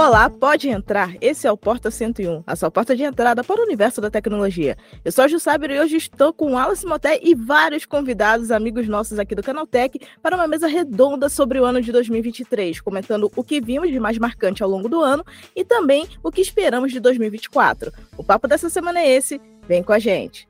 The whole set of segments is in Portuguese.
Olá, pode entrar. Esse é o Porta 101, a sua porta de entrada para o universo da tecnologia. Eu sou a Jussaber e hoje estou com Alice Moté e vários convidados, amigos nossos aqui do Canaltech, para uma mesa redonda sobre o ano de 2023, comentando o que vimos de mais marcante ao longo do ano e também o que esperamos de 2024. O papo dessa semana é esse. Vem com a gente.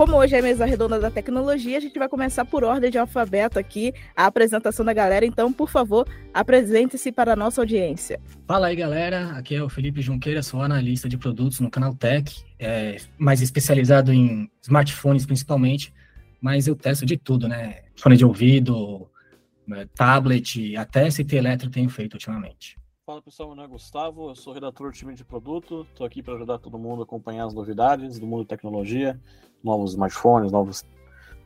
Como hoje é a mesa redonda da tecnologia, a gente vai começar por ordem de alfabeto aqui, a apresentação da galera. Então, por favor, apresente-se para a nossa audiência. Fala aí, galera. Aqui é o Felipe Junqueira, sou analista de produtos no canal Tech, é, mais especializado em smartphones principalmente, mas eu testo de tudo, né? Fone de ouvido, é, tablet, até CT elétrico tenho feito ultimamente. Fala pessoal, meu nome é Gustavo, eu sou redator do time de produto, estou aqui para ajudar todo mundo a acompanhar as novidades do mundo da tecnologia, novos smartphones, novos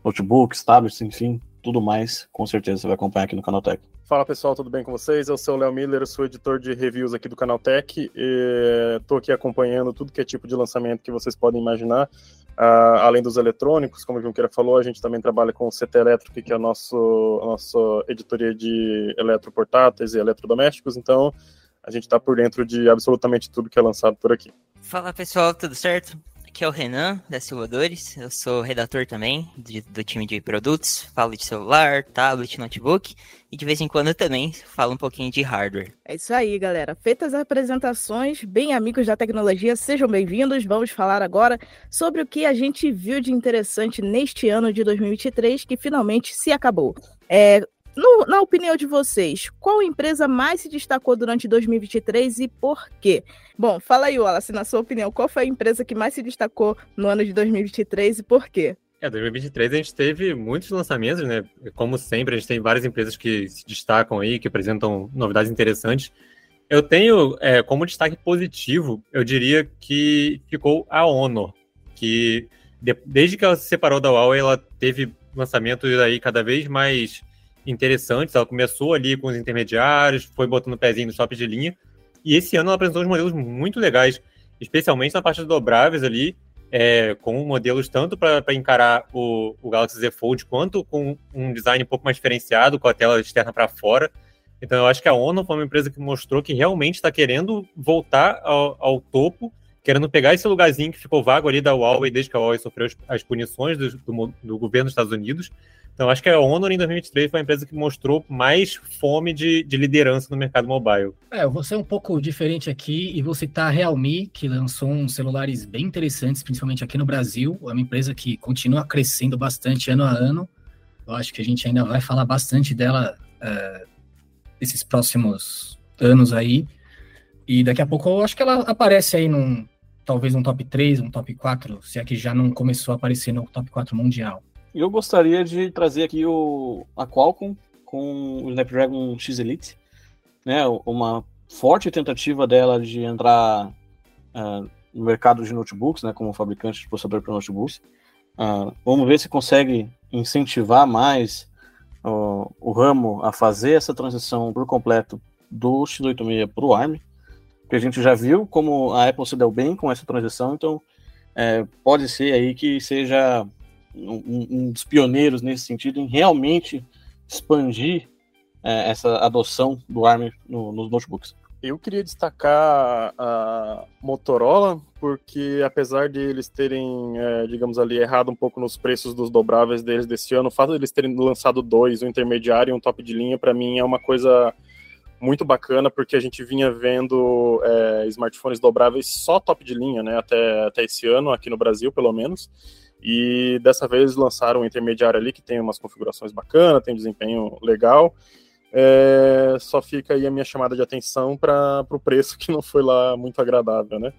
notebooks, tablets, enfim, tudo mais, com certeza você vai acompanhar aqui no Canal Tech. Fala pessoal, tudo bem com vocês? Eu sou o Léo Miller, sou editor de reviews aqui do Canal Tech e estou aqui acompanhando tudo que é tipo de lançamento que vocês podem imaginar. Uh, além dos eletrônicos, como o Junqueira falou, a gente também trabalha com o CT Elétrico, que é a, nosso, a nossa editoria de eletroportáteis e eletrodomésticos, então a gente está por dentro de absolutamente tudo que é lançado por aqui. Fala pessoal, tudo certo? Aqui é o Renan, da Silvadores. Eu sou redator também de, do time de produtos. Falo de celular, tablet, notebook. E de vez em quando também falo um pouquinho de hardware. É isso aí, galera. Feitas as apresentações, bem amigos da tecnologia, sejam bem-vindos. Vamos falar agora sobre o que a gente viu de interessante neste ano de 2023, que finalmente se acabou. É, no, na opinião de vocês, qual empresa mais se destacou durante 2023 e por quê? Bom, fala aí, Wallace, na sua opinião, qual foi a empresa que mais se destacou no ano de 2023 e por quê? É, 2023 a gente teve muitos lançamentos, né? Como sempre, a gente tem várias empresas que se destacam aí, que apresentam novidades interessantes. Eu tenho é, como destaque positivo, eu diria que ficou a Honor, que de, desde que ela se separou da Huawei, ela teve lançamentos aí cada vez mais interessantes. Ela começou ali com os intermediários, foi botando o pezinho no top de linha. E esse ano ela apresentou uns modelos muito legais, especialmente na parte dos dobráveis ali, é, com modelos tanto para encarar o, o, Galaxy Z Fold, quanto com um design um pouco mais diferenciado, com a tela externa para fora. Então eu acho que a Honor foi uma empresa que mostrou que realmente está querendo voltar ao, ao, topo, querendo pegar esse lugarzinho que ficou vago ali da Huawei desde que a Huawei sofreu as, as punições do, do, do governo dos Estados Unidos então, acho que a Honor em 2023 foi a empresa que mostrou mais fome de, de liderança no mercado mobile. É, eu vou ser um pouco diferente aqui e vou citar a Realme, que lançou uns celulares bem interessantes, principalmente aqui no Brasil. É uma empresa que continua crescendo bastante ano a ano. Eu acho que a gente ainda vai falar bastante dela uh, esses próximos anos aí. E daqui a pouco eu acho que ela aparece aí num, talvez um top 3, um top 4, se é que já não começou a aparecer no top 4 mundial. Eu gostaria de trazer aqui o, a Qualcomm com o Snapdragon X Elite, né? Uma forte tentativa dela de entrar uh, no mercado de notebooks, né? Como fabricante de processador para notebooks. Uh, vamos ver se consegue incentivar mais uh, o ramo a fazer essa transição por completo do X86 para o ARM, que a gente já viu como a Apple se deu bem com essa transição, então é, pode ser aí que seja um, um, dos pioneiros nesse sentido, em realmente expandir é, essa adoção do ARM no, nos notebooks. Eu queria destacar a Motorola, porque apesar de eles terem, é, digamos ali, errado um pouco nos preços dos dobráveis deles desse ano, o fato de eles terem lançado dois, um intermediário e um top de linha, para mim é uma coisa muito bacana, porque a gente vinha vendo é, smartphones dobráveis só top de linha, né, até, até esse ano, aqui no Brasil, pelo menos. E dessa vez lançaram um intermediário ali que tem umas configurações bacanas, tem um desempenho legal. É, só fica aí a minha chamada de atenção para o preço que não foi lá muito agradável, né?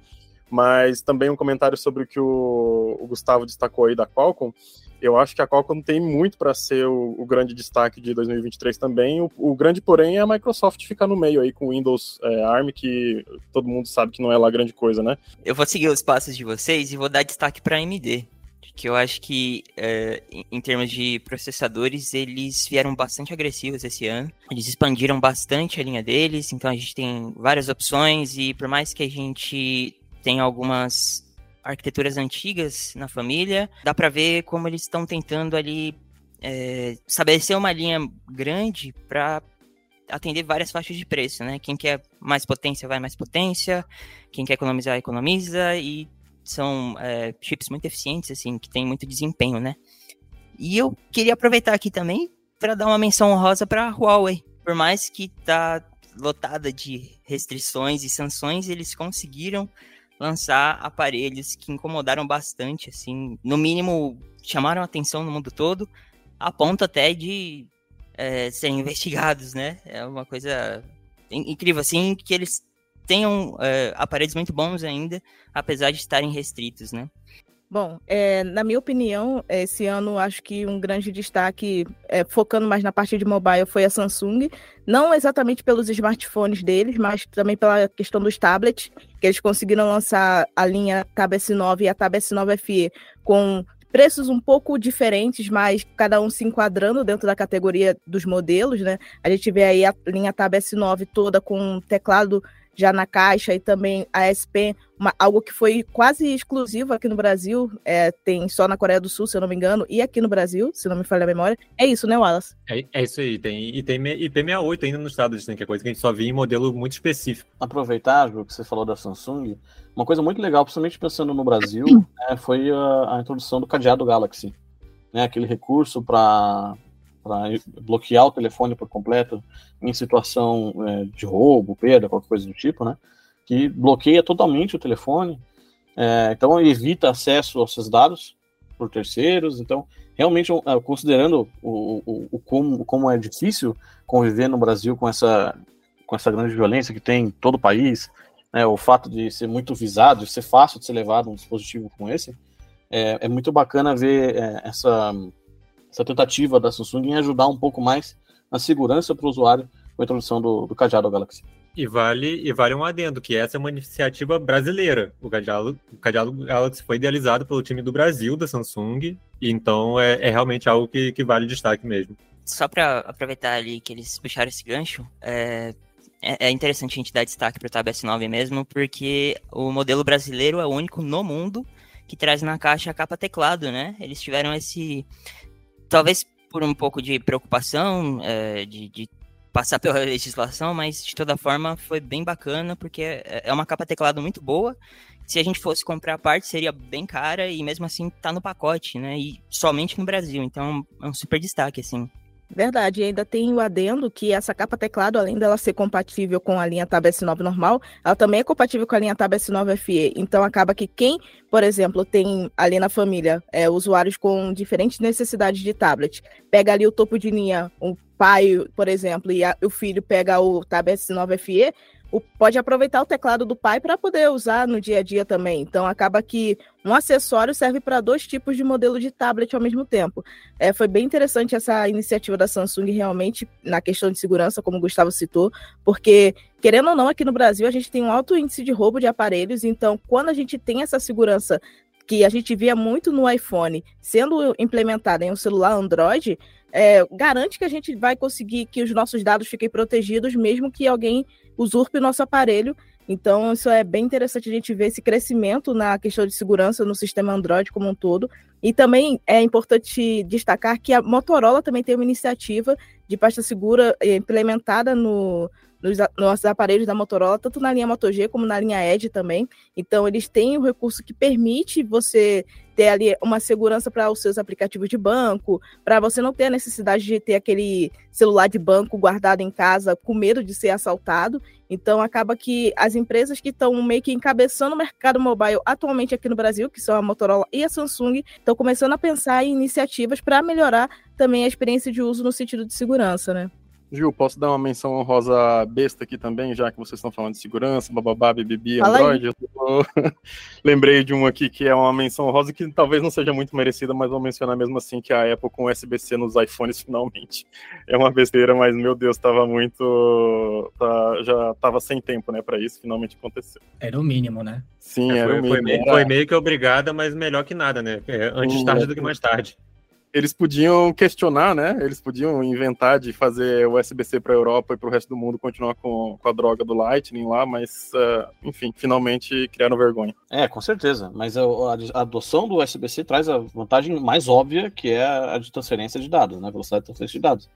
Mas também um comentário sobre o que o, o Gustavo destacou aí da Qualcomm. Eu acho que a Qualcomm tem muito para ser o, o, grande destaque de 2023 também. O, o, grande, porém, é a Microsoft ficar no meio aí com o Windows é, ARM, que todo mundo sabe que não é lá grande coisa, né? Eu vou seguir os passos de vocês e vou dar destaque para a AMD que eu acho que, é, em termos de processadores, eles vieram bastante agressivos esse ano. Eles expandiram bastante a linha deles, então a gente tem várias opções e por mais que a gente tenha algumas arquiteturas antigas na família, dá para ver como eles estão tentando ali é, estabelecer uma linha grande para atender várias faixas de preço, né? Quem quer mais potência vai mais potência, quem quer economizar economiza e são é, chips muito eficientes, assim, que tem muito desempenho, né? E eu queria aproveitar aqui também para dar uma menção honrosa para a Huawei. Por mais que tá lotada de restrições e sanções, eles conseguiram lançar aparelhos que incomodaram bastante, assim, no mínimo chamaram atenção no mundo todo, a ponto até de é, serem investigados, né? É uma coisa incrível, assim, que eles tenham é, aparelhos muito bons ainda, apesar de estarem restritos, né? Bom, é, na minha opinião, esse ano acho que um grande destaque, é, focando mais na parte de mobile, foi a Samsung. Não exatamente pelos smartphones deles, mas também pela questão dos tablets, que eles conseguiram lançar a linha Tab S9 e a Tab S9 FE com preços um pouco diferentes, mas cada um se enquadrando dentro da categoria dos modelos, né? A gente vê aí a linha Tab S9 toda com teclado já na caixa e também a SP, uma, algo que foi quase exclusivo aqui no Brasil, é, tem só na Coreia do Sul, se eu não me engano, e aqui no Brasil, se não me falha a memória. É isso, né, Wallace? É, é isso aí, tem, e tem IP68 ainda no estado, assim, que é coisa que a gente só via em modelo muito específico. Aproveitar, Ju, que você falou da Samsung, uma coisa muito legal, principalmente pensando no Brasil, é, foi a, a, introdução do cadeado Galaxy. Né, aquele recurso para para bloquear o telefone por completo em situação é, de roubo, perda, qualquer coisa do tipo, né? Que bloqueia totalmente o telefone, é, então evita acesso aos seus dados por terceiros. Então, realmente, considerando o, o, o como, como é difícil conviver no Brasil com essa, com essa grande violência que tem em todo o país, né, o fato de ser muito visado, de ser fácil de ser levado um dispositivo como esse, é, é muito bacana ver é, essa essa tentativa da Samsung em ajudar um pouco mais na segurança para o usuário com a introdução do, do cadeado Galaxy. E vale, e vale um adendo, que essa é uma iniciativa brasileira. O cadeado, o cadeado Galaxy foi idealizado pelo time do Brasil, da Samsung, e então é, é realmente algo que, que vale destaque mesmo. Só para aproveitar ali que eles puxaram esse gancho, é, é, é interessante a gente dar destaque para o Tab S9 mesmo, porque o modelo brasileiro é o único no mundo que traz na caixa a capa teclado, né? Eles tiveram esse, talvez por um pouco de preocupação é, de, de, passar pela legislação, mas de toda forma foi bem bacana, porque é, é uma capa teclado muito boa. Se a gente fosse comprar a parte, seria bem cara e mesmo assim tá no pacote, né? E somente no Brasil, então é um super destaque, assim. Verdade, e ainda tem o adendo que essa capa teclado, além dela ser compatível com a linha Tab S9 normal, ela também é compatível com a linha Tab S9 FE. Então acaba que quem, por exemplo, tem ali na família é, usuários com diferentes necessidades de tablet, pega ali o topo de linha, o pai, por exemplo, e a, o filho pega o Tab S9 FE, pode aproveitar o teclado do pai para poder usar no dia a dia também. Então acaba que um acessório serve para dois tipos de modelo de tablet ao mesmo tempo. É, foi bem interessante essa iniciativa da Samsung realmente na questão de segurança, como o Gustavo citou, porque querendo ou não aqui no Brasil a gente tem um alto índice de roubo de aparelhos. Então quando a gente tem essa segurança que a gente via muito no iPhone sendo implementada em um celular Android, é, garante que a gente vai conseguir que os nossos dados fiquem protegidos, mesmo que alguém usurpe o nosso aparelho. Então, isso é bem interessante a gente ver esse crescimento na questão de segurança no sistema Android como um todo. E também é importante destacar que a Motorola também tem uma iniciativa de pasta segura eh, implementada no, nos nossos aparelhos da Motorola, tanto na linha Moto G como na linha Edge também. Então, eles têm o um recurso que permite você ter ali uma segurança para os seus aplicativos de banco, para você não ter a necessidade de ter aquele celular de banco guardado em casa com medo de ser assaltado. Então, acaba que as empresas que estão meio que encabeçando o mercado mobile atualmente aqui no Brasil, que são a Motorola e a Samsung, estão começando a pensar em iniciativas para melhorar também a experiência de uso no sentido de segurança, né? Gil, posso dar uma menção honrosa besta aqui também, já que vocês estão falando de segurança, bababá, bibibi, Fala Android. Eu tô- Lembrei de uma aqui que é uma menção honrosa que talvez não seja muito merecida, mas vou mencionar mesmo assim, que é a Apple com USB-C nos iPhones finalmente. É uma besteira, mas meu Deus, tava muito... tá- já tava sem tempo, né, pra isso, finalmente aconteceu. Era o mínimo, né? Sim, É, era foi, o foi mínimo. meio, Era- foi meio que obrigada, mas melhor que nada, né? É, antes Hum, tarde é. do que mais tarde. Eles podiam questionar, né? Eles podiam inventar de fazer o USB-C para a Europa e para o resto do mundo continuar com, com a droga do Lightning lá, mas, ah, enfim, finalmente criaram vergonha. É, com certeza. Mas a, a adoção do USB-C traz a vantagem mais óbvia, que é a de transferência de dados, né? Velocidade de transferência de dados.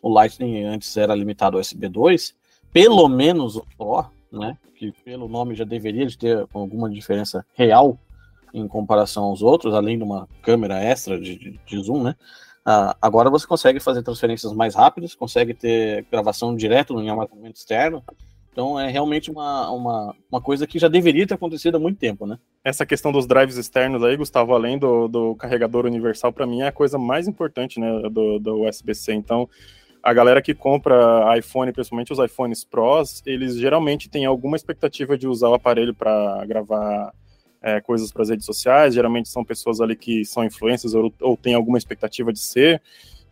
O Lightning antes era limitado ao USB 2, pelo menos o Pro, né? Que pelo nome já deveria de ter alguma diferença real em comparação aos outros, além de uma câmera extra de, de- zoom, né? Ah, agora você consegue fazer transferências mais rápidas, consegue ter gravação direto em armazenamento externo. Então é realmente uma, uma, uma coisa que já deveria ter acontecido há muito tempo, né? Essa questão dos drives externos aí, Gustavo, além do, do carregador universal, para mim é a coisa mais importante, né, do, do USB-C. Então, a galera que compra iPhone, principalmente os iPhones Pros, eles geralmente têm alguma expectativa de usar o aparelho para gravar é, coisas para as redes sociais. Geralmente são pessoas ali que são influencers ou, ou têm alguma expectativa de ser.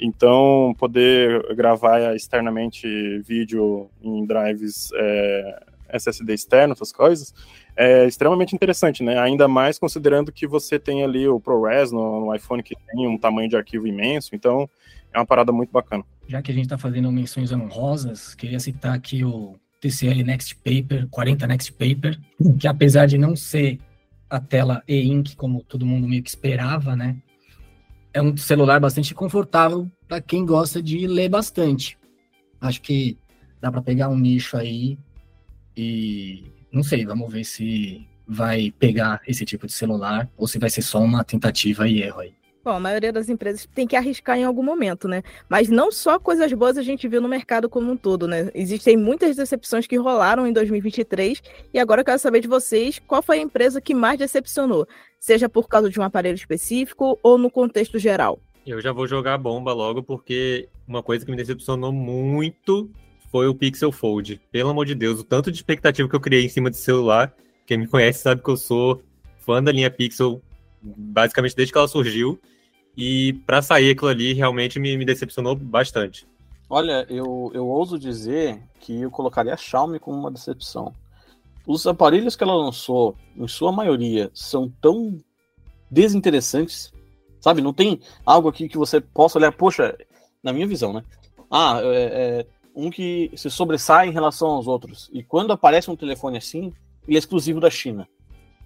Então, poder gravar externamente vídeo em drives é, SSD externo, essas coisas, é extremamente interessante, né? Ainda mais considerando que você tem ali o ProRes no, no iPhone que tem um tamanho de arquivo imenso. Então, é uma parada muito bacana. Já que a gente está fazendo menções honrosas, queria citar aqui o TCL Next Paper, 40 Next Paper, que apesar de não ser a tela e-ink, como todo mundo meio que esperava, né? É um celular bastante confortável para quem gosta de ler bastante. Acho que dá para pegar um nicho aí e não sei, vamos ver se vai pegar esse tipo de celular ou se vai ser só uma tentativa e erro aí. Bom, a maioria das empresas tem que arriscar em algum momento, né? Mas não só coisas boas a gente viu no mercado como um todo, né? Existem muitas decepções que rolaram em 2023 e agora eu quero saber de vocês qual foi a empresa que mais decepcionou, seja por causa de um aparelho específico ou no contexto geral. Eu já vou jogar a bomba logo, porque uma coisa que me decepcionou muito foi o Pixel Fold. Pelo amor de Deus, o tanto de expectativa que eu criei em cima desse celular. Quem me conhece sabe que eu sou fã da linha Pixel, basicamente desde que ela surgiu. E para sair aquilo ali, realmente me, me decepcionou bastante. Olha, eu, eu ouso dizer que eu colocaria a Xiaomi como uma decepção. Os aparelhos que ela lançou, em sua maioria, são tão desinteressantes, sabe? Não tem algo aqui que você possa olhar, poxa, na minha visão, né? Ah, é, é um que se sobressai em relação aos outros. E quando aparece um telefone assim, ele é exclusivo da China.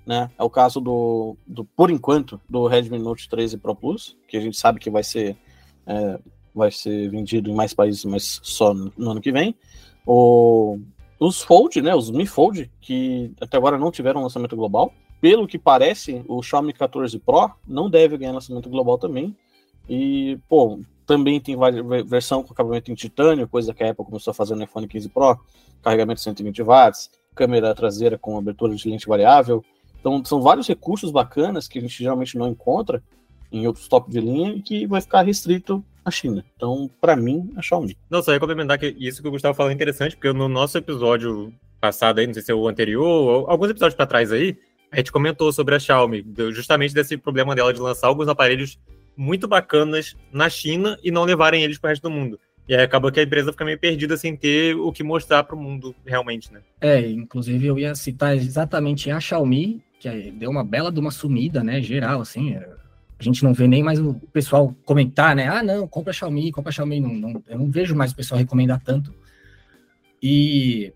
Né? É o caso do, do, por enquanto, do Redmi Note 13 Pro Plus, que a gente sabe que vai ser, é, vai ser vendido em mais países, mas só no, no ano que vem. O, os Fold, né, os Mi Fold, que até agora não tiveram lançamento global. Pelo que parece, o Xiaomi 14 Pro não deve ganhar lançamento global também. E, pô, também tem versão com acabamento em titânio, coisa que a Apple começou a fazer no iPhone 15 Pro, carregamento de 120 watts, câmera traseira com abertura de lente variável. Então, são vários recursos bacanas que a gente geralmente não encontra em outros top de linha e que vai ficar restrito à China. Então, para mim, a Xiaomi. Não, só ia complementar que isso que o Gustavo falou é interessante, porque no nosso episódio passado aí, não sei se é o anterior, ou alguns episódios para trás aí, a gente comentou sobre a Xiaomi, justamente desse problema dela de lançar alguns aparelhos muito bacanas na China e não levarem eles para o resto do mundo. E aí acaba que a empresa fica meio perdida sem ter o que mostrar para o mundo realmente, né? É, inclusive eu ia citar exatamente a Xiaomi, que deu uma bela de uma sumida, né, geral, assim, a gente não vê nem mais o pessoal comentar, né, ah, não, compra Xiaomi, compra Xiaomi, não, não, eu não vejo mais o pessoal recomendar tanto. E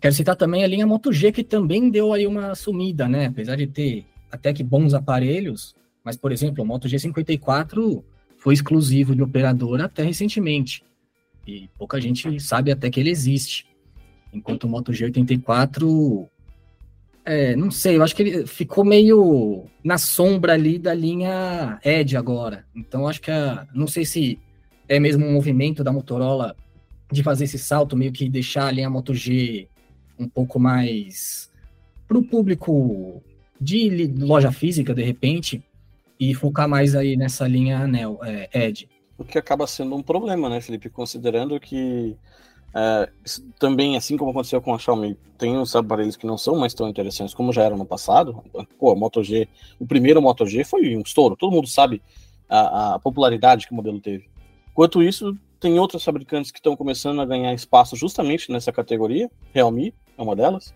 quero citar também a linha Moto G, que também deu aí uma sumida, né, apesar de ter até que bons aparelhos, mas, por exemplo, o Moto G54 foi exclusivo de operadora até recentemente, e pouca gente sabe até que ele existe. Enquanto o Moto G84 é, não sei, eu acho que ele ficou meio na sombra ali da linha Edge agora. Então, acho que a, não sei se é mesmo um movimento da Motorola de fazer esse salto, meio que deixar a linha Moto G um pouco mais para o público de loja física, de repente, e focar mais aí nessa linha Anel, é, Edge. o que acaba sendo um problema, né, Felipe? Considerando que é, também, assim como aconteceu com a Xiaomi, tem uns aparelhos que não são mais tão interessantes como já eram no passado. Pô, a Moto G, o primeiro Moto G foi um estouro, todo mundo sabe a, a popularidade que o modelo teve. Enquanto isso, tem outros fabricantes que estão começando a ganhar espaço justamente nessa categoria. Realme é uma delas.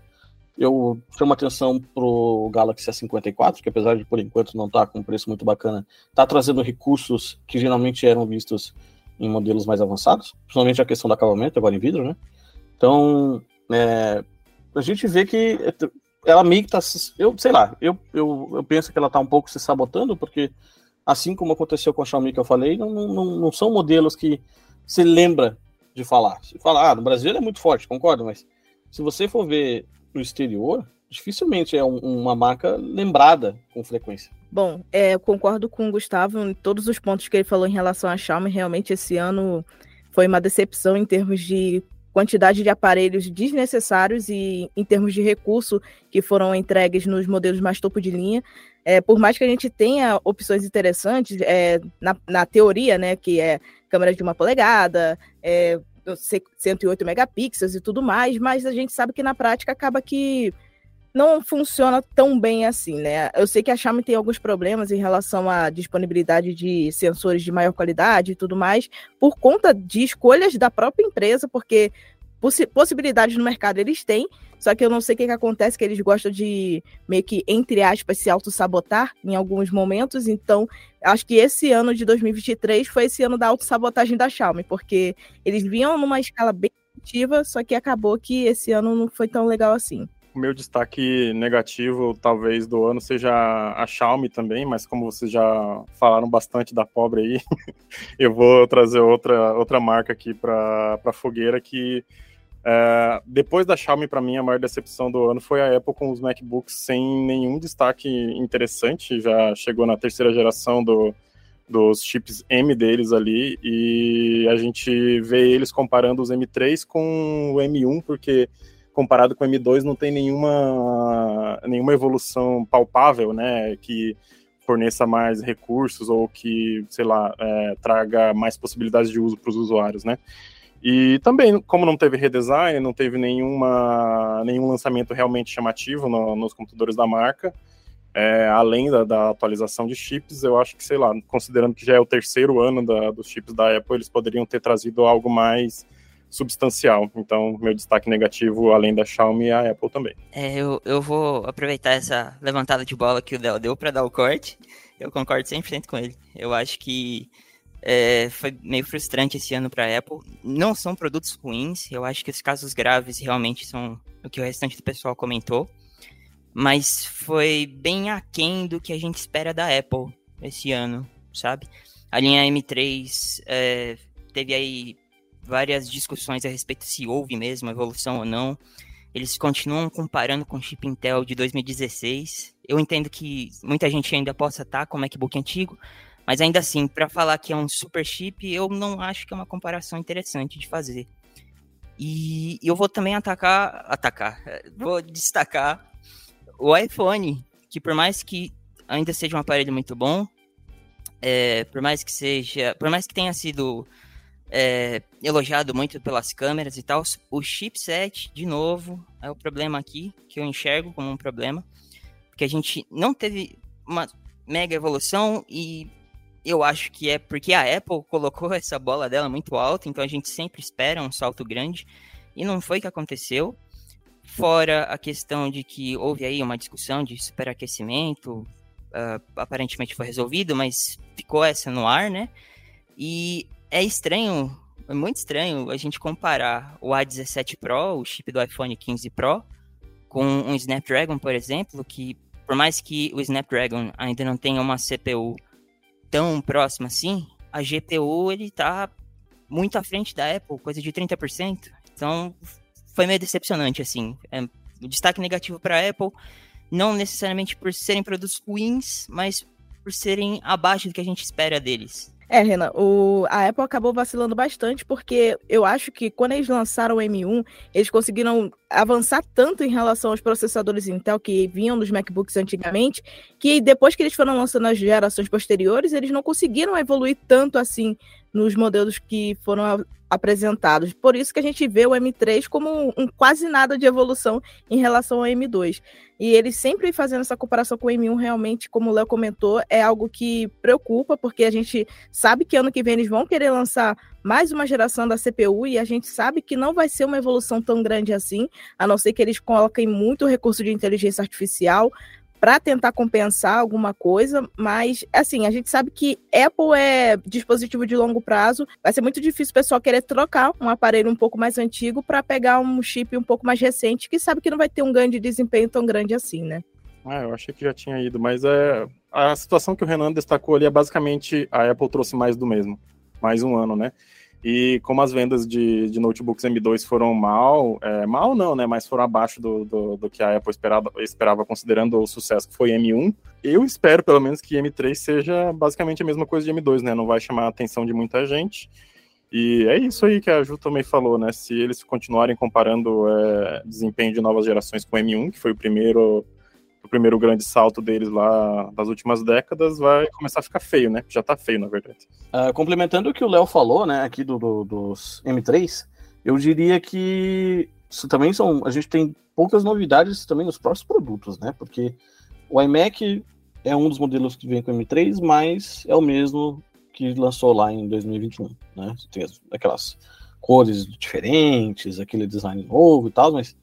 Eu chamo atenção pro Galaxy S54, que apesar de por enquanto não estar tá com um preço muito bacana, está trazendo recursos que geralmente eram vistos em modelos mais avançados, principalmente a questão do acabamento, agora em vidro, né? Então, é, a gente vê que ela meio que tá. Eu sei lá, eu, eu, eu penso que ela está um pouco se sabotando, porque assim como aconteceu com a Xiaomi que eu falei, não, não, não são modelos que se lembra de falar. Se falar, ah, no Brasil é muito forte, concordo, mas se você for ver no exterior, dificilmente é um, uma marca lembrada com frequência. Bom, é, eu concordo com o Gustavo em todos os pontos que ele falou em relação à Xiaomi. Realmente, esse ano foi uma decepção em termos de quantidade de aparelhos desnecessários e em termos de recurso que foram entregues nos modelos mais topo de linha. É, por mais que a gente tenha opções interessantes, é, na, na, teoria, né, que é câmera de uma polegada, é, 108 megapixels e tudo mais, mas a gente sabe que na prática acaba que não funciona tão bem assim, né? Eu sei que a Xiaomi tem alguns problemas em relação à disponibilidade de sensores de maior qualidade e tudo mais, por conta de escolhas da própria empresa, porque possi possibilidades no mercado eles têm, só que eu não sei o que, que acontece, que eles gostam de meio que, entre aspas, se auto-sabotar em alguns momentos. Então, acho que esse ano de 2023 foi esse ano da auto-sabotagem da Xiaomi, porque eles vinham numa escala bem ativa, só que acabou que esse ano não foi tão legal assim. O meu destaque negativo, talvez, do ano seja a Xiaomi também, mas como vocês já falaram bastante da pobre aí, eu vou trazer outra, outra marca aqui para a fogueira que é, depois da Xiaomi, para mim, a maior decepção do ano foi a Apple com os MacBooks sem nenhum destaque interessante. Já chegou na terceira geração do, dos chips M deles ali, e a gente vê eles comparando os M3 com o M1, porque comparado com o M2 não tem nenhuma, nenhuma evolução palpável, né, que forneça mais recursos ou que, sei lá, é, traga mais possibilidades de uso para os usuários, né. E também, como não teve redesign, não teve nenhuma, nenhum lançamento realmente chamativo no, nos computadores da marca, é, além da, da, atualização de chips, eu acho que, sei lá, considerando que já é o terceiro ano da, dos chips da Apple, eles poderiam ter trazido algo mais substancial. Então, meu destaque negativo, além da Xiaomi, é a Apple também. É, eu, eu vou aproveitar essa levantada de bola que o Del deu para dar o corte. Eu concordo 100% com ele. Eu acho que é, foi meio frustrante esse ano para a Apple. Não são produtos ruins, eu acho que os casos graves realmente são o que o restante do pessoal comentou. Mas foi bem aquém do que a gente espera da Apple esse ano, sabe? A linha M3 é, teve aí várias discussões a respeito se houve mesmo evolução ou não. Eles continuam comparando com o chip Intel de 2016. Eu entendo que muita gente ainda possa estar com o MacBook antigo, mas ainda assim, para falar que é um super chip, eu não acho que é uma comparação interessante de fazer. E eu vou também atacar, atacar, vou destacar o iPhone, que por mais que ainda seja um aparelho muito bom, é, por mais que seja, por mais que tenha sido é, elogiado muito pelas câmeras e tal. O chipset, de novo, é o problema aqui, que eu enxergo como um problema. Porque a gente não teve uma mega evolução e eu acho que é porque a Apple colocou essa bola dela muito alta, então a gente sempre espera um salto grande. E não foi o que aconteceu. Fora a questão de que houve aí uma discussão de superaquecimento, uh, aparentemente foi resolvido, mas ficou essa no ar, né? E é estranho, é muito estranho a gente comparar o A17 Pro, o chip do iPhone 15 Pro, com um Snapdragon, por exemplo, que por mais que o Snapdragon ainda não tenha uma CPU tão próxima assim, a GPU ele tá muito à frente da Apple, coisa de 30%. Então, foi meio decepcionante assim. É, o destaque negativo para a Apple, não necessariamente por serem produtos ruins, mas por serem abaixo do que a gente espera deles. É, Renan, o, a Apple acabou vacilando bastante porque eu acho que quando eles lançaram o M1, eles conseguiram avançar tanto em relação aos processadores Intel que vinham dos MacBooks antigamente, que depois que eles foram lançando as gerações posteriores, eles não conseguiram evoluir tanto assim nos modelos que foram apresentados. Por isso que a gente vê o M3 como um, quase nada de evolução em relação ao M2. E ele sempre fazendo essa comparação com o M1, realmente, como o Léo comentou, é algo que preocupa, porque a gente sabe que ano que vem eles vão querer lançar mais uma geração da CPU e a gente sabe que não vai ser uma evolução tão grande assim, a não ser que eles coloquem muito recurso de inteligência artificial, para tentar compensar alguma coisa, mas assim, a gente sabe que Apple é dispositivo de longo prazo, vai ser muito difícil o pessoal querer trocar um aparelho um pouco mais antigo para pegar um chip um pouco mais recente, que sabe que não vai ter um ganho de desempenho tão grande assim, né? Ah, eu achei que já tinha ido, mas é a situação que o Renan destacou ali é basicamente a Apple trouxe mais do mesmo, mais um ano, né? E como as vendas de, de notebooks M2 foram mal, é, mal não, né? Mas foram abaixo do, do, do, que a Apple esperava, esperava, considerando o sucesso que foi M1. Eu espero, pelo menos, que M3 seja basicamente a mesma coisa de M2, né? Não vai chamar a atenção de muita gente. E é isso aí que a Ju também falou, né? Se eles continuarem comparando é, desempenho de novas gerações com o M1, que foi o primeiro o primeiro grande salto deles lá das últimas décadas, vai começar a ficar feio, né? Já tá feio, na verdade. Uh, complementando o que o Léo falou, né, aqui do, do, dos M3, eu diria que isso também são. A gente tem poucas novidades também nos próximos produtos, né? Porque o iMac é um dos modelos que vem com M3, mas é o mesmo que lançou lá em 2021, né? Tem aquelas cores diferentes, aquele design novo e tal, mas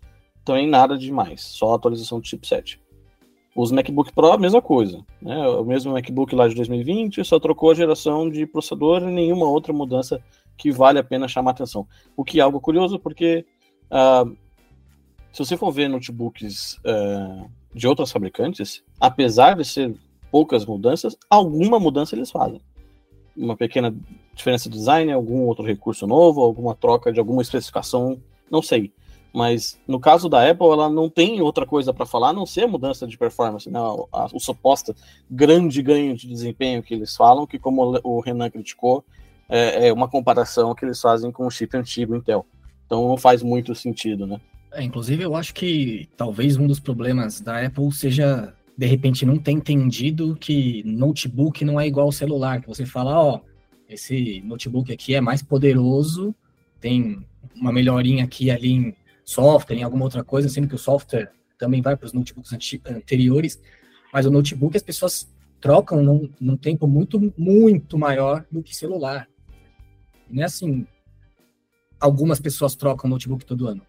também nada demais, só atualização do chipset. Os MacBook Pro, a mesma coisa. Né? O mesmo MacBook lá de 2020, só trocou a geração de processador e nenhuma outra mudança que vale a pena chamar atenção. O que é algo curioso, porque uh, se você for ver notebooks uh, de outras fabricantes, apesar de ser poucas mudanças, alguma mudança eles fazem. Uma pequena diferença de design, algum outro recurso novo, alguma troca de alguma especificação, não sei. Mas no caso da Apple, ela não tem outra coisa para falar a não ser a mudança de performance, né? a, o suposto grande ganho de desempenho que eles falam, que como o Renan criticou, é, é uma comparação que eles fazem com o chip antigo Intel. Então não faz muito sentido, né? É, inclusive, eu acho que talvez um dos problemas da Apple seja, de repente, não ter entendido que notebook não é igual ao celular, que você fala, ó, esse notebook aqui é mais poderoso, tem uma melhorinha aqui ali em software, em alguma outra coisa, sendo que o software também vai para os notebooks anteriores, mas o notebook as pessoas trocam num, num, tempo muito, muito maior do que celular. não é assim, algumas pessoas trocam notebook todo ano.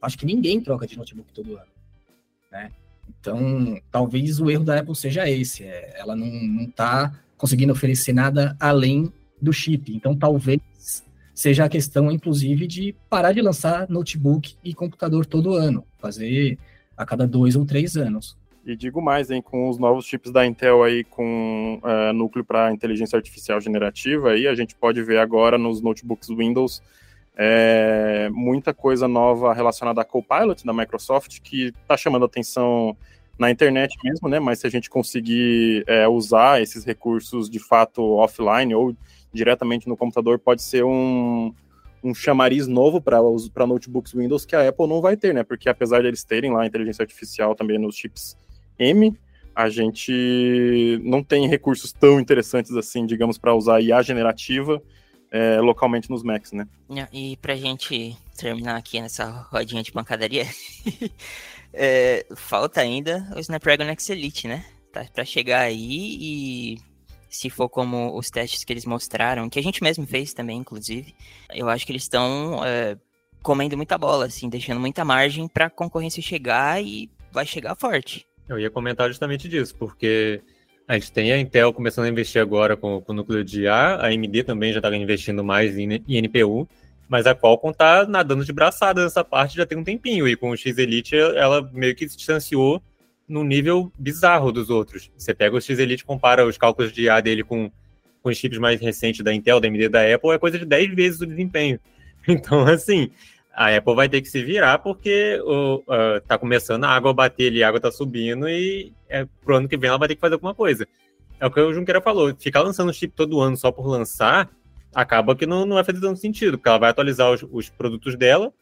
Acho que ninguém troca de notebook todo ano, né? Então, talvez o erro da Apple seja esse, é, ela não está conseguindo oferecer nada além do chip. Então, talvez seja a questão, inclusive, de parar de lançar notebook e computador todo ano, fazer a cada dois ou três anos. E digo mais, hein, com os novos chips da Intel aí com uh, núcleo para inteligência artificial generativa, aí a gente pode ver agora nos notebooks Windows é, muita coisa nova relacionada a Copilot da Microsoft que está chamando atenção na internet mesmo, né? Mas se a gente conseguir é, usar esses recursos de fato offline ou diretamente no computador pode ser um, um chamariz novo para notebooks Windows que a Apple não vai ter, né? Porque apesar de eles terem lá inteligência artificial também nos chips M, a gente não tem recursos tão interessantes assim, digamos, para usar IA generativa é, localmente nos Macs, né? E para gente terminar aqui nessa rodinha de pancadaria, é, falta ainda o Snapdragon X Elite, né? Tá para chegar aí e se for como os testes que eles mostraram, que a gente mesmo fez também, inclusive, eu acho que eles estão é, comendo muita bola, assim, deixando muita margem para a concorrência chegar e vai chegar forte. Eu ia comentar justamente disso, porque a gente tem a Intel começando a investir agora com, com o núcleo de IA, a AMD também já está investindo mais em, em NPU, mas a Qualcomm está nadando de braçada nessa parte já tem um tempinho, e com o X Elite ela meio que se distanciou num nível bizarro dos outros. Você pega o X-Elite compara os cálculos de IA dele com, com os chips mais recentes da Intel, da AMD, da Apple, é coisa de 10 vezes o desempenho. Então, assim, a Apple vai ter que se virar porque o, uh, tá começando a água bater ali, a água tá subindo e é, pro ano que vem ela vai ter que fazer alguma coisa. É o que o Junqueira falou, ficar lançando chip todo ano só por lançar, acaba que não, não vai fazer tanto sentido, porque ela vai atualizar os, os produtos dela,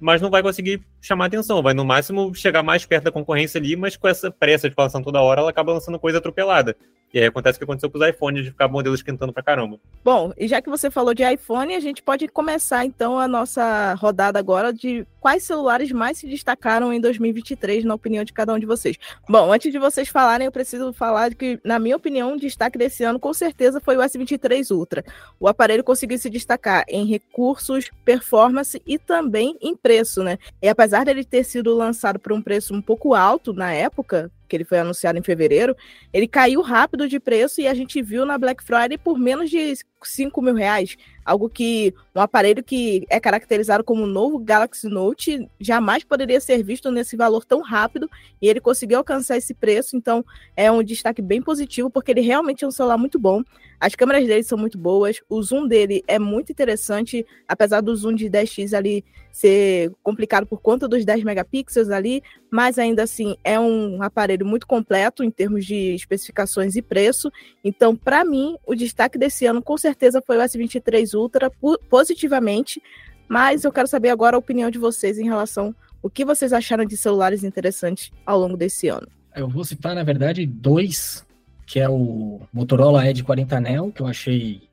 mas não vai conseguir chamar atenção. Vai, no máximo, chegar mais perto da concorrência ali, mas com essa pressa de lançando toda hora, ela acaba lançando coisa atropelada. E aí acontece o que aconteceu com os iPhones, de ficar modelo esquentando pra caramba. Bom, e já que você falou de iPhone, a gente pode começar então a nossa rodada agora de quais celulares mais se destacaram em 2023, na opinião de cada um de vocês. Bom, antes de vocês falarem, eu preciso falar que, na minha opinião, o destaque desse ano com certeza foi o S23 Ultra. O aparelho conseguiu se destacar em recursos, performance e também em preço, né? E apesar dele ter sido lançado por um preço um pouco alto na época, que ele foi anunciado em fevereiro, ele caiu rápido de preço e a gente viu na Black Friday por menos de 5 mil reais. Algo que um aparelho que é caracterizado como o novo Galaxy Note jamais poderia ser visto nesse valor tão rápido e ele conseguiu alcançar esse preço, então é um destaque bem positivo porque ele realmente é um celular muito bom. As câmeras dele são muito boas, o zoom dele é muito interessante, apesar do zoom de 10x ali ser complicado por conta dos 10 megapixels ali, mas ainda assim é um aparelho muito completo em termos de especificações e preço. Então, para mim, o destaque desse ano com certeza foi o S23 Ultra positivamente, mas eu quero saber agora a opinião de vocês em relação o que vocês acharam de celulares interessantes ao longo desse ano. Eu vou citar, na verdade, dois, que é o Motorola Edge 40 Neo, que eu achei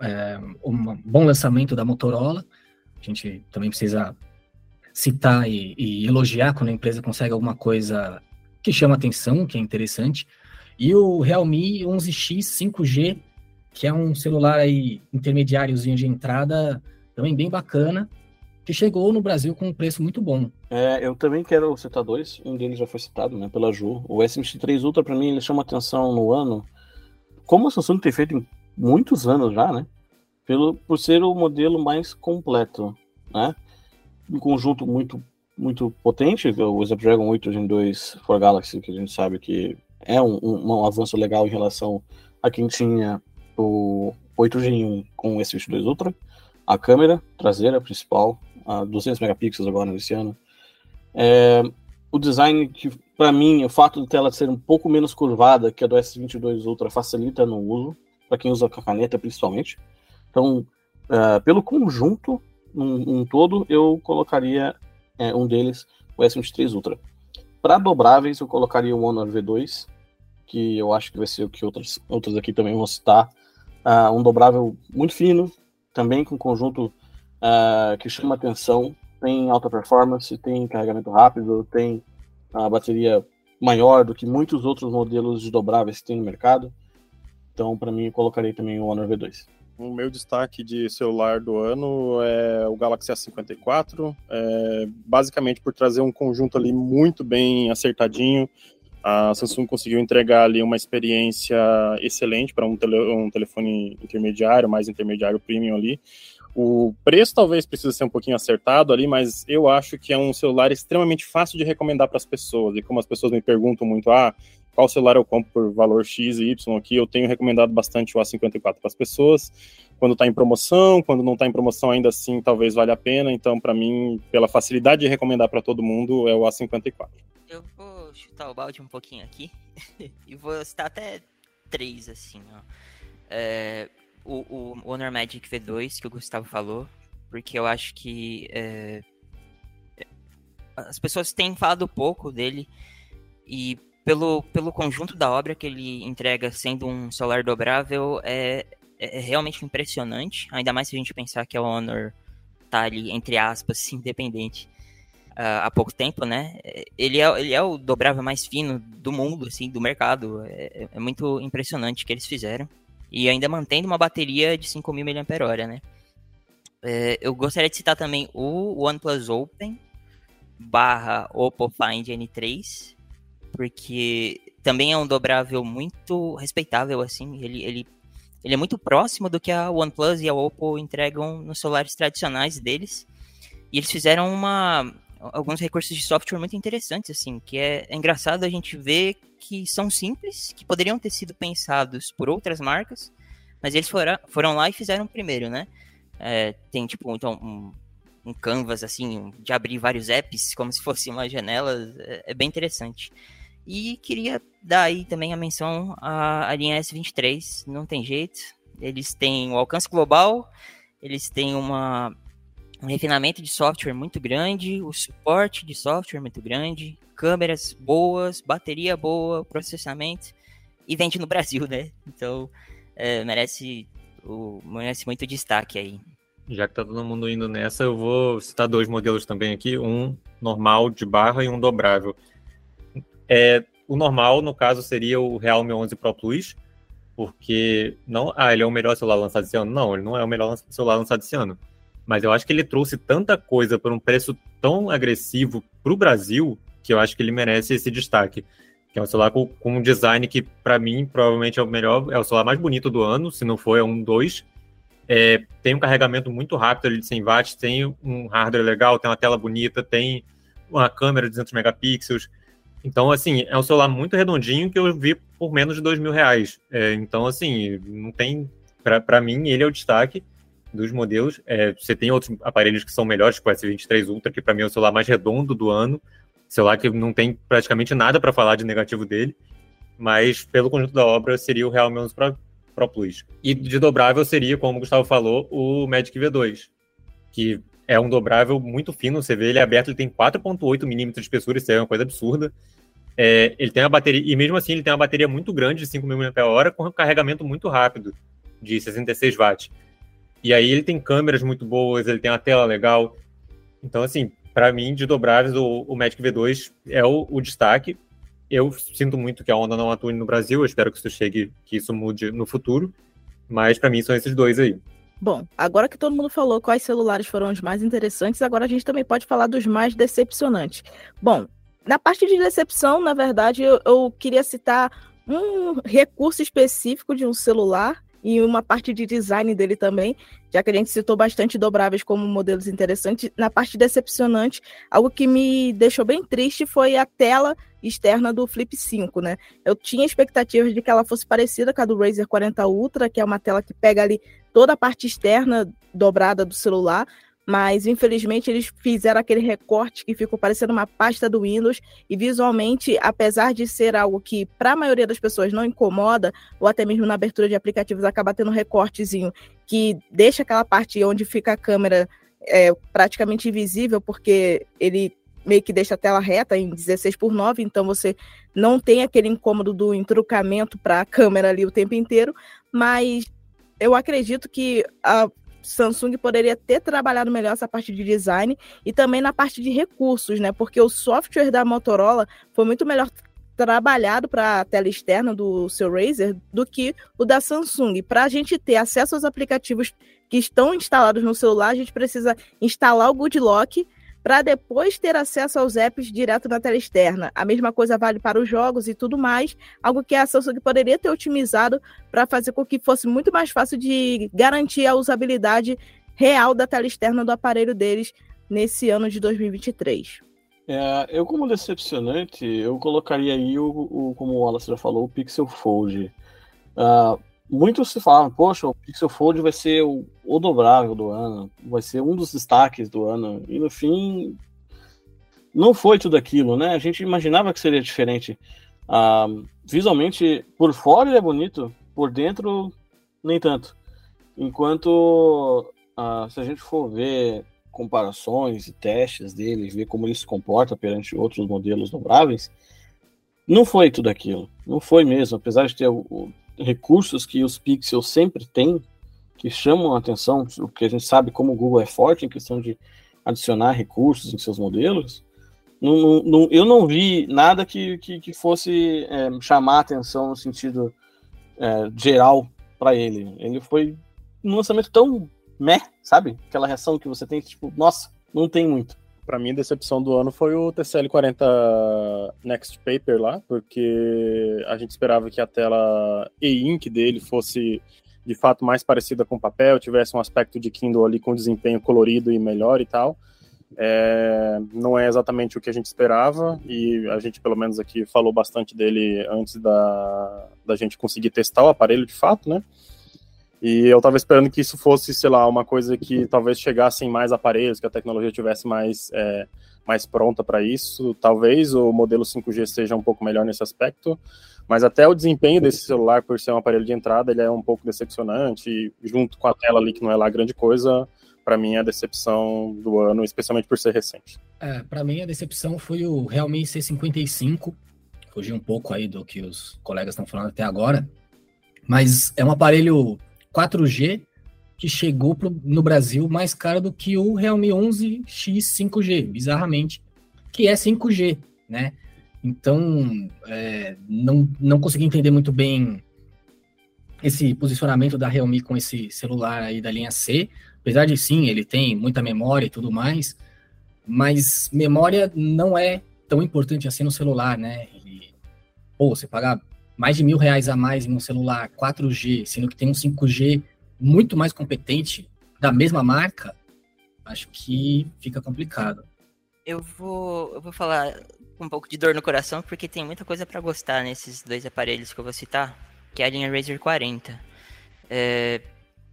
é, um bom lançamento da Motorola, a gente também precisa citar e, e, elogiar quando a empresa consegue alguma coisa que chama atenção, que é interessante. E o Realme 11X 5G, que é um celular aí intermediáriozinho de entrada, também bem bacana, que chegou no Brasil com um preço muito bom. É, eu também quero citar dois, um deles já foi citado, né, pela Ju. O S23 Ultra, para mim, ele chama atenção no ano, como a Samsung tem feito em muitos anos já, né? pelo, por ser o modelo mais completo, né? Um conjunto muito muito potente, o Snapdragon 8 Gen 2 for Galaxy, que a gente sabe que é um, um, um avanço legal em relação a quem tinha o 8 Gen 1 com o S22 Ultra, a câmera traseira principal, a 200 megapixels agora nesse ano, é, o design que para mim o fato de tela ser um pouco menos curvada que a do S22 Ultra facilita no uso para quem usa com a caneta principalmente então, uh, pelo conjunto, um, um, todo, eu colocaria é, um deles, o S23 Ultra. Para dobráveis, eu colocaria o Honor V2, que eu acho que vai ser o que outras, outras aqui também vão citar. Uh, um dobrável muito fino, também com conjunto uh, que chama atenção, tem alta performance, tem carregamento rápido, tem a bateria maior do que muitos outros modelos de dobráveis que tem no mercado. Então, para mim, eu colocarei também o Honor V2. O meu destaque de celular do ano é o Galaxy A54, é, basicamente por trazer um conjunto ali muito bem acertadinho. A Samsung conseguiu entregar ali uma experiência excelente para um, tele, um telefone intermediário, mais intermediário premium ali. O preço talvez precise ser um pouquinho acertado ali, mas eu acho que é um celular extremamente fácil de recomendar para as pessoas. E como as pessoas me perguntam muito, ah, qual celular eu compro por valor X e Y aqui, eu tenho recomendado bastante o A54 para as pessoas. Quando está em promoção, quando não está em promoção, ainda assim, talvez valha a pena. Então, para mim, pela facilidade de recomendar para todo mundo, é o A54. Eu vou chutar o balde um pouquinho aqui e vou citar até três, assim, ó. É, o, o Honor Magic V2, que o Gustavo falou, porque eu acho que é, as pessoas têm falado pouco dele e pelo, pelo conjunto da obra que ele entrega sendo um celular dobrável, é, é, é realmente impressionante. Ainda mais se a gente pensar que a Honor tá ali, entre aspas, independente uh, há pouco tempo, né? Ele é, ele é o dobrável mais fino do mundo, assim, do mercado. É, é muito impressionante o que eles fizeram. E ainda mantendo uma bateria de 5.000 mAh, né? É, eu gostaria de citar também o OnePlus Open barra Oppo Find N3, porque também é um dobrável muito respeitável, assim, ele, ele, ele é muito próximo do que a OnePlus e a Oppo entregam nos celulares tradicionais deles, e eles fizeram uma, alguns recursos de software muito interessantes, assim, que é, é engraçado a gente ver que são simples, que poderiam ter sido pensados por outras marcas, mas eles foram, foram lá e fizeram primeiro, né? É, tem, tipo, então, um, um canvas, assim, de abrir vários apps, como se fosse uma janela, é, é bem interessante. E queria dar aí também a menção à, à linha S23, não tem jeito. Eles têm o alcance global, eles têm uma, um refinamento de software muito grande, o suporte de software muito grande, câmeras boas, bateria boa, processamento. e vende no Brasil, né? Então, é, merece, o, merece muito destaque aí. Já que tá todo mundo indo nessa, eu vou citar dois modelos também aqui, um normal de barra e um dobrável. É, o normal, no caso, seria o Realme 11 Pro Plus, porque não, ah, ele é o melhor celular lançado esse ano. Não, ele não é o melhor celular lançado esse ano. Mas eu acho que ele trouxe tanta coisa por um preço tão agressivo para o Brasil que eu acho que ele merece esse destaque. Que é um celular com, com um design que, para mim, provavelmente é o melhor, é o celular mais bonito do ano, se não for, é um 2. É, tem um carregamento muito rápido ali de 100 watts, tem um hardware legal, tem uma tela bonita, tem uma câmera de 200 megapixels. Então, assim, é um celular muito redondinho que eu vi por menos de dois mil reais. É, então, assim, não tem. Para mim, ele é o destaque dos modelos. É, você tem outros aparelhos que são melhores, tipo o S23 Ultra, que para mim é o celular mais redondo do ano. Celular que não tem praticamente nada para falar de negativo dele. Mas, pelo conjunto da obra, seria o Realme 11 Pro, Pro Plus. E de dobrável seria, como o Gustavo falou, o Magic V2, que é um dobrável muito fino. Você vê ele aberto, ele tem 4,8 milímetros de espessura, isso é uma coisa absurda. É, ele tem uma bateria, e mesmo assim ele tem uma bateria muito grande, de 5.000 mAh, com carregamento muito rápido, de 66 watts. E aí ele tem câmeras muito boas, ele tem uma tela legal. Então, assim, para mim, de dobráveis, o, o Magic V2 é o, o, destaque. Eu sinto muito que a Honda não atue no Brasil, eu espero que isso chegue, que isso mude no futuro. Mas para mim são esses dois aí. Bom, agora que todo mundo falou quais celulares foram os mais interessantes, agora a gente também pode falar dos mais decepcionantes. Bom, na parte de decepção, na verdade, eu, eu queria citar um recurso específico de um celular e uma parte de design dele também, já que a gente citou bastante dobráveis como modelos interessantes. Na parte decepcionante, algo que me deixou bem triste foi a tela externa do Flip 5, né? Eu tinha expectativas de que ela fosse parecida com a do Razer 40 Ultra, que é uma tela que pega ali toda a parte externa dobrada do celular, mas infelizmente eles fizeram aquele recorte que ficou parecendo uma pasta do Windows. E visualmente, apesar de ser algo que para a maioria das pessoas não incomoda, ou até mesmo na abertura de aplicativos acaba tendo um recortezinho que deixa aquela parte onde fica a câmera é, praticamente invisível, porque ele meio que deixa a tela reta em 16 por 9, então você não tem aquele incômodo do entrucamento para a câmera ali o tempo inteiro, mas eu acredito que a Samsung poderia ter trabalhado melhor essa parte de design e também na parte de recursos, né? Porque o software da Motorola foi muito melhor trabalhado para a tela externa do seu Razer do que o da Samsung. Para a gente ter acesso aos aplicativos que estão instalados no celular, a gente precisa instalar o Good Lock para depois ter acesso aos apps direto na tela externa. A mesma coisa vale para os jogos e tudo mais, algo que a Samsung poderia ter otimizado para fazer com que fosse muito mais fácil de garantir a usabilidade real da tela externa do aparelho deles nesse ano de 2023. É, eu, como decepcionante, eu colocaria aí, o, o, como o Wallace já falou, o Pixel Fold. Uh, muitos se falam, poxa, o Pixel Fold vai ser o, o, dobrável do ano, vai ser um dos destaques do ano, e no fim não foi tudo aquilo, né? A gente imaginava que seria diferente. Ah, visualmente, por fora ele é bonito, por dentro, nem tanto. Enquanto, ah, se a gente for ver comparações e testes dele, ver como ele se comporta perante outros modelos dobráveis, não foi tudo aquilo. Não foi mesmo, apesar de ter o, recursos que os Pixels sempre têm, que chamam a atenção, porque a gente sabe como o Google é forte em questão de adicionar recursos em seus modelos, não, não, eu não vi nada que, que, que fosse é, chamar atenção no sentido é, geral para ele. Ele foi um lançamento tão meh, sabe? Aquela reação que você tem, tipo, nossa, não tem muito. Para mim, a decepção do ano foi o TCL40 Next Paper lá, porque a gente esperava que a tela e-ink dele fosse de fato mais parecida com papel, tivesse um aspecto de Kindle ali com desempenho colorido e melhor e tal. É, não é exatamente o que a gente esperava, e a gente, pelo menos aqui, falou bastante dele antes da, da gente conseguir testar o aparelho de fato, né? E eu estava esperando que isso fosse, sei lá, uma coisa que talvez chegassem mais aparelhos, que a tecnologia tivesse mais, é, mais pronta para isso. Talvez o modelo 5G seja um pouco melhor nesse aspecto, mas até o desempenho desse celular, por ser um aparelho de entrada, ele é um pouco decepcionante. E junto com a tela ali, que não é lá grande coisa, para mim é a decepção do ano, especialmente por ser recente. É, para mim a decepção foi o Realme C55, fugir um pouco aí do que os colegas estão falando até agora, mas é um aparelho 4G que chegou pro, no Brasil mais caro do que o Realme 11X 5G, bizarramente, que é 5G, né? Então, é, não, não consegui entender muito bem esse posicionamento da Realme com esse celular aí da linha C, apesar de sim, ele tem muita memória e tudo mais, mas memória não é tão importante assim no celular, né? E, pô, você pagar mais de mil reais a mais em um celular 4G, sendo que tem um 5G muito mais competente da mesma marca, acho que fica complicado. Eu vou, eu vou falar com um pouco de dor no coração, porque tem muita coisa para gostar nesses dois aparelhos que eu vou citar, que é a linha Razer 40. É,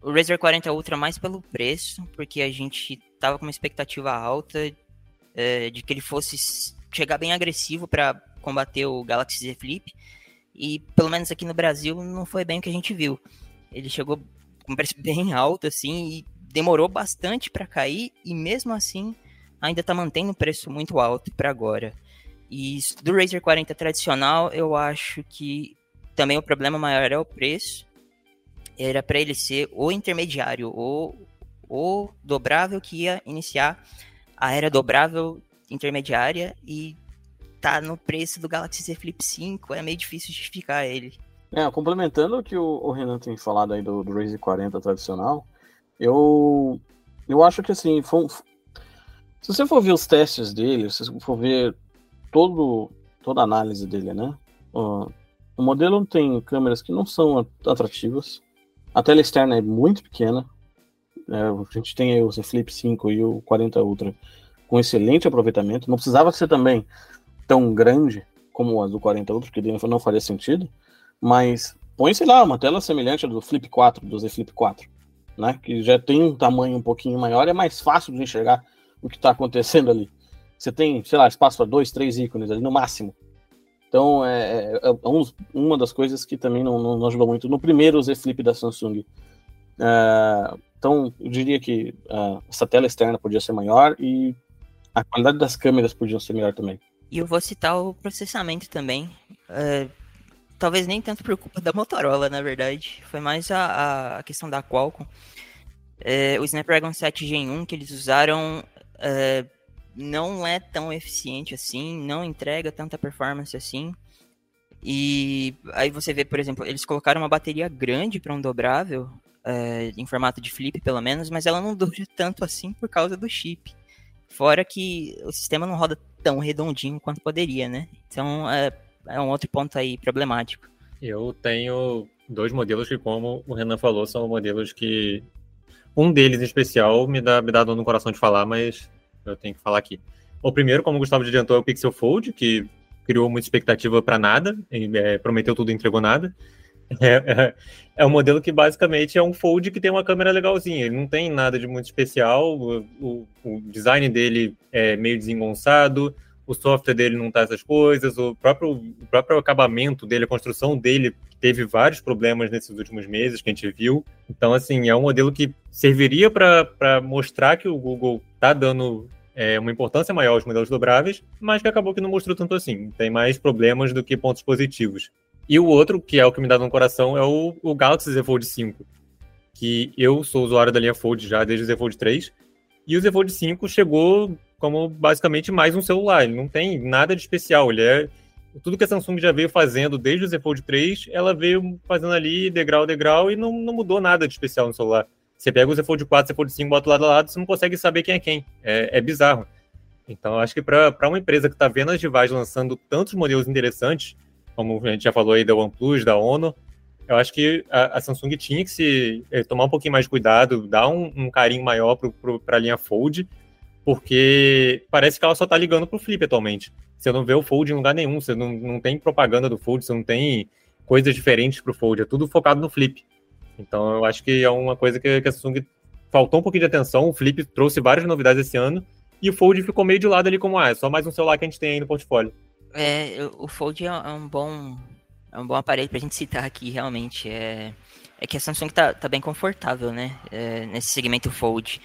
o Razer 40 Ultra mais pelo preço, porque a gente tava com uma expectativa alta é, de que ele fosse chegar bem agressivo para combater o Galaxy Z Flip, e pelo menos aqui no Brasil não foi bem o que a gente viu. Ele chegou com um preço bem alto, assim, e demorou bastante para cair, e mesmo assim ainda está mantendo um preço muito alto para agora. E do Razer 40 tradicional, eu acho que também o problema maior é o preço. Era para ele ser o intermediário, ou o dobrável que ia iniciar a era dobrável intermediária e tá no preço do Galaxy Z Flip 5, é meio difícil justificar ele. É, complementando o que o, o Renan tem falado aí do, do Razer 40 tradicional, eu, eu acho que assim, foi, se você for ver os testes dele, se você for ver todo, toda a análise dele, né? Uh, o modelo tem câmeras que não são atrativas, a tela externa é muito pequena, é, a gente tem o Z Flip 5 e o 40 Ultra com excelente aproveitamento, não precisava ser também tão grande como a do 40 Ultra, que não faria sentido, mas põe, sei lá, uma tela semelhante à do Flip 4, do Z Flip 4, né? Que já tem um tamanho um pouquinho maior, é mais fácil de enxergar o que está acontecendo ali. Você tem, sei lá, espaço para dois, três ícones ali no máximo. Então, é, é, é um, uma das coisas que também não, não, ajudou muito no primeiro Z Flip da Samsung. É, então, eu diria que uh, essa tela externa podia ser maior e a qualidade das câmeras podia ser melhor também. E eu vou citar o processamento também. Uh, talvez nem tanto por culpa da Motorola, na verdade. Foi mais a, a questão da Qualcomm. É, o Snapdragon 7 Gen 1 que eles usaram é, não é tão eficiente assim, não entrega tanta performance assim. E aí você vê, por exemplo, eles colocaram uma bateria grande para um dobrável, é, em formato de flip pelo menos, mas ela não dura tanto assim por causa do chip. Fora que o sistema não roda tão redondinho quanto poderia, né? Então é, é um outro ponto aí problemático. Eu tenho dois modelos que, como o Renan falou, são modelos que. Um deles em especial me dá, me dá dor no coração de falar, mas eu tenho que falar aqui. O primeiro, como o Gustavo adiantou, é o Pixel Fold, que criou muita expectativa para nada, é, prometeu tudo e entregou nada. É, é, é, um modelo que basicamente é um Fold que tem uma câmera legalzinha, ele não tem nada de muito especial, o, o, o design dele é meio desengonçado, o software dele não tá essas coisas, o próprio, o próprio acabamento dele, a construção dele teve vários problemas nesses últimos meses que a gente viu. Então, assim, é um modelo que serviria para mostrar que o Google tá dando é, uma importância maior aos modelos dobráveis, mas que acabou que não mostrou tanto assim. Tem mais problemas do que pontos positivos. E o outro, que é o que me dá no coração, é o, o Galaxy Z Fold 5, que eu sou usuário da linha Fold já desde o Z Fold 3, e o Z Fold 5 chegou como basicamente mais um celular. Ele não tem nada de especial. Ele é tudo que a Samsung já veio fazendo desde o Z Fold 3, ela veio fazendo ali degrau degrau e não, não mudou nada de especial no celular. Você pega o Z Fold 4, Z Fold 5, bota lado a lado, você não consegue saber quem é quem. É, é bizarro. Então, acho que para uma empresa que está vendo as rivais lançando tantos modelos interessantes, como a gente já falou aí da OnePlus, da Honor, eu acho que a, a Samsung tinha que se é, tomar um pouquinho mais de cuidado, dar um, um carinho maior para a linha Fold, porque parece que ela só tá ligando pro Flip atualmente. Você não vê o Fold em lugar nenhum, você não, não tem propaganda do Fold, você não tem coisas diferentes pro Fold, é tudo focado no Flip. Então eu acho que é uma coisa que, que a Samsung faltou um pouquinho de atenção, o Flip trouxe várias novidades esse ano, e o Fold ficou meio de lado ali como, ah, é só mais um celular que a gente tem aí no portfólio. É, o Fold é, é um bom é um bom aparelho pra gente citar aqui, realmente. É, é que a Samsung tá, tá bem confortável, né? É, nesse segmento Fold.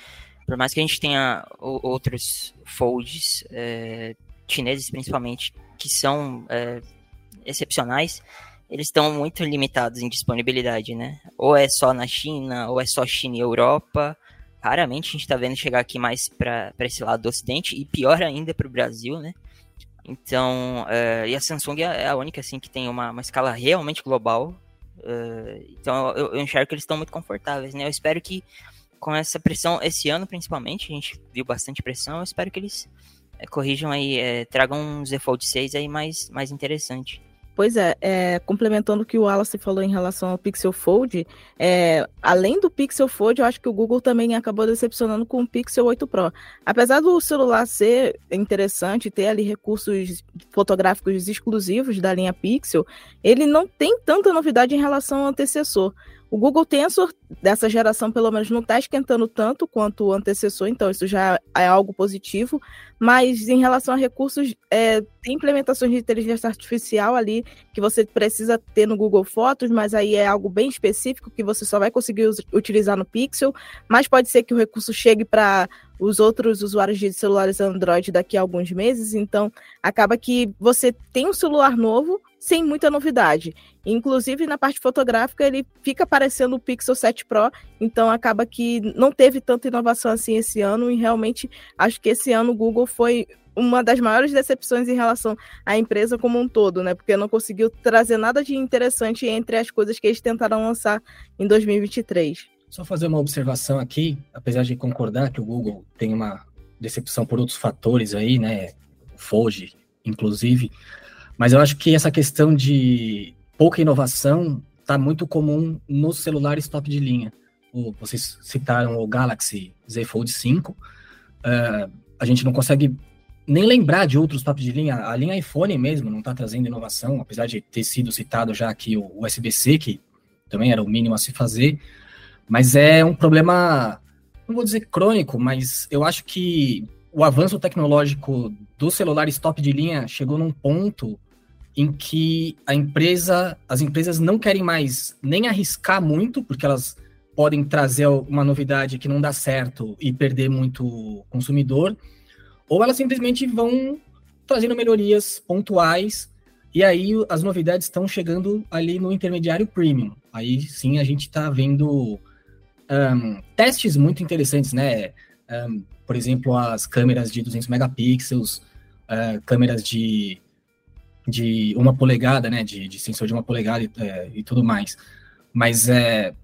Por mais que a gente tenha outros folds, é, chineses principalmente, que são é, excepcionais, eles estão muito limitados em disponibilidade, né? Ou é só na China, ou é só China e Europa. Raramente a gente está vendo chegar aqui mais para esse lado do Ocidente, e pior ainda para o Brasil, né? Então, uh, e a Samsung é a única assim que tem uma, uma escala realmente global. Uh, então, eu, eu enxergo que eles estão muito confortáveis, né? Eu espero que com essa pressão, esse ano principalmente, a gente viu bastante pressão, eu espero que eles é, corrijam aí, é, tragam um Z Fold 6 aí mais, mais interessante. Pois é, é, complementando o que o Wallace falou em relação ao Pixel Fold, é, além do Pixel Fold, eu acho que o Google também acabou decepcionando com o Pixel 8 Pro. Apesar do celular ser interessante, ter ali recursos fotográficos exclusivos da linha Pixel, ele não tem tanta novidade em relação ao antecessor. O Google Tensor dessa geração, pelo menos, não está esquentando tanto quanto o antecessor, então isso já é algo positivo. Mas em relação a recursos, é, tem implementações de inteligência artificial ali que você precisa ter no Google Fotos, mas aí é algo bem específico que você só vai conseguir utilizar no Pixel. Mas pode ser que o recurso chegue para os outros usuários de celulares Android daqui a alguns meses, então acaba que você tem um celular novo, sem muita novidade. Inclusive, na parte fotográfica, ele fica parecendo o Pixel 7 Pro, então acaba que não teve tanta inovação assim esse ano, e realmente acho que esse ano o Google foi uma das maiores decepções em relação à empresa como um todo, né? Porque não conseguiu trazer nada de interessante entre as coisas que eles tentaram lançar em 2023. Só fazer uma observação aqui, apesar de concordar que o Google tem uma decepção por outros fatores aí, né? Fold, inclusive, mas eu acho que essa questão de pouca inovação está muito comum nos celulares top de linha. O, vocês citaram o Galaxy Z Fold 5. Uh, é, a gente não consegue nem lembrar de outros top de linha. A linha iPhone mesmo não está trazendo inovação, apesar de ter sido citado já aqui o USB-C, que também era o mínimo a se fazer. Mas é um problema, não vou dizer crônico, mas eu acho que o avanço tecnológico dos celulares top de linha chegou num ponto em que a empresa, as empresas não querem mais nem arriscar muito, porque elas podem trazer uma novidade que não dá certo e perder muito consumidor, ou elas simplesmente vão trazendo melhorias pontuais e aí as novidades estão chegando ali no intermediário premium. Aí sim a gente está vendo um, testes muito interessantes, né? Um, por exemplo, as câmeras de 200 megapixels, uh, câmeras de de uma polegada, né, de, de sensor de uma polegada e, é, e tudo mais. Mas é,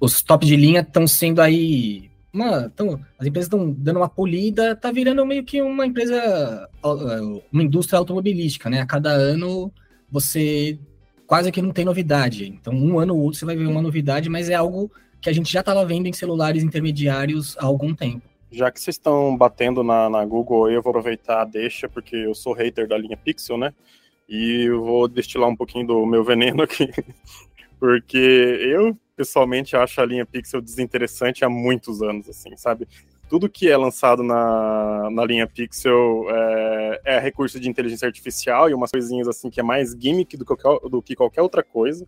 os top de linha estão sendo aí uma, tão, as empresas estão dando uma polida, tá virando meio que uma empresa, uma indústria automobilística, né? A cada ano você quase que não tem novidade. Então, um ano ou outro você vai ver uma novidade, mas é algo que a gente já estava vendo em celulares intermediários há algum tempo. Já que vocês estão batendo na, na Google, eu vou aproveitar a deixa, porque eu sou hater da linha Pixel, né? E vou destilar um pouquinho do meu veneno aqui, porque eu pessoalmente acho a linha Pixel desinteressante há muitos anos, assim, sabe? Tudo que é lançado na, na linha Pixel é, é recurso de inteligência artificial e umas coisinhas assim que é mais gimmick do, qualquer, do que qualquer outra coisa.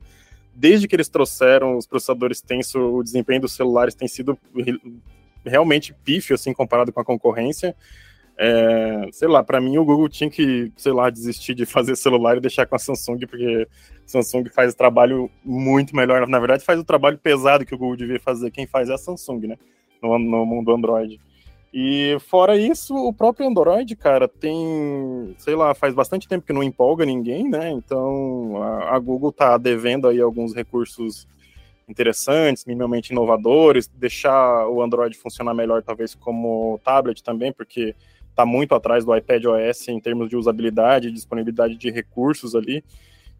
Desde que eles trouxeram os processadores tenso, o desempenho dos celulares tem sido realmente pífio, assim, comparado com a concorrência. É, sei lá, para mim o Google tinha que, sei lá, desistir de fazer celular e deixar com a Samsung, porque a Samsung faz o trabalho muito melhor. Na verdade, faz o trabalho pesado que o Google devia fazer. Quem faz é a Samsung, né? No, no mundo Android. E fora isso, o próprio Android, cara, tem, sei lá, faz bastante tempo que não empolga ninguém, né? Então a, a Google tá devendo aí alguns recursos interessantes, minimamente inovadores, deixar o Android funcionar melhor, talvez como tablet também, porque está muito atrás do iPad OS em termos de usabilidade, disponibilidade de recursos ali.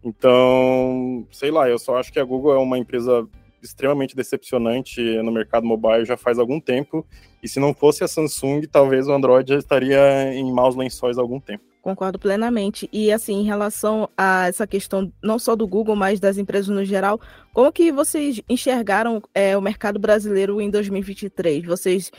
Então, sei lá, eu só acho que a Google é uma empresa extremamente decepcionante no mercado mobile já faz algum tempo. E se não fosse a Samsung, talvez o Android já estaria em maus lençóis há algum tempo. Concordo plenamente. E assim, em relação a essa questão não só do Google, mas das empresas no geral, como que vocês enxergaram é, o mercado brasileiro em 2023? Vocês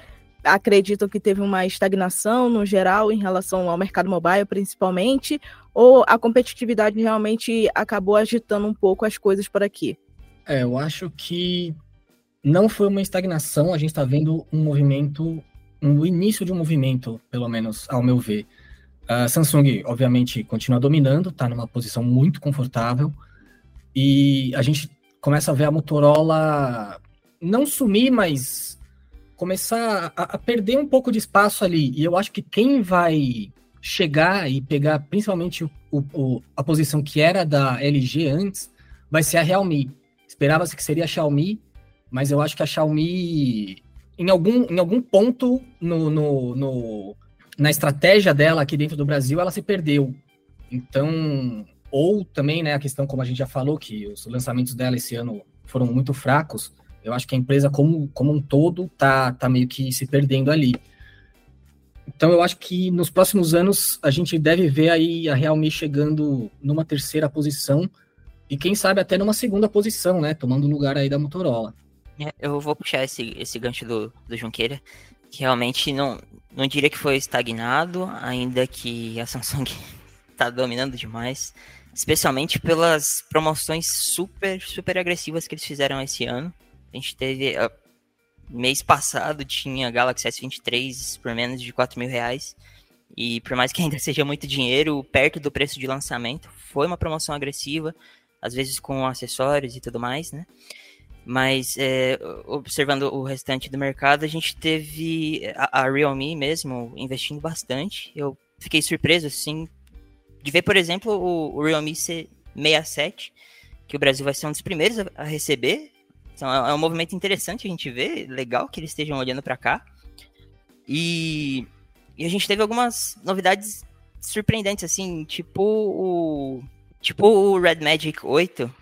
acreditam que teve uma estagnação no geral em relação ao mercado mobile, principalmente, ou a competitividade realmente acabou agitando um pouco as coisas por aqui? É, eu acho que não foi uma estagnação, a gente está vendo um movimento, um, início de um movimento, pelo menos ao meu ver. A Samsung, obviamente, continua dominando, está numa posição muito confortável. E a gente começa a ver a Motorola não sumir, mas começar a, a, perder um pouco de espaço ali. E eu acho que quem vai chegar e pegar principalmente o, o, a posição que era da LG antes vai ser a Realme. Esperava-se que seria a Xiaomi, mas eu acho que a Xiaomi, em algum, em algum ponto no, no, no na estratégia dela aqui dentro do Brasil, ela se perdeu. Então, ou também, né, a questão, como a gente já falou, que os lançamentos dela esse ano foram muito fracos, eu acho que a empresa como, como um todo tá, tá meio que se perdendo ali. Então eu acho que nos próximos anos a gente deve ver aí a Realme chegando numa terceira posição e quem sabe até numa segunda posição, né, tomando lugar aí da Motorola. É, eu vou puxar esse, esse gancho do, do Junqueira, que realmente não, não diria que foi estagnado, ainda que a Samsung tá dominando demais especialmente pelas promoções super, super agressivas que eles fizeram esse ano. A gente teve. Uh, mês passado tinha Galaxy S23 por menos de 4 mil reais. E por mais que ainda seja muito dinheiro, perto do preço de lançamento, foi uma promoção agressiva, às vezes com acessórios e tudo mais, né? Mas é, observando o restante do mercado, a gente teve a, a Realme mesmo investindo bastante. Eu fiquei surpreso, assim, de ver, por exemplo, o, o Realme C67, que o Brasil vai ser um dos primeiros a, a receber. Então é, é, um movimento interessante a gente ver, legal que eles estejam olhando para cá. E, e, a gente teve algumas novidades surpreendentes, assim, tipo o, tipo o Red Magic 8,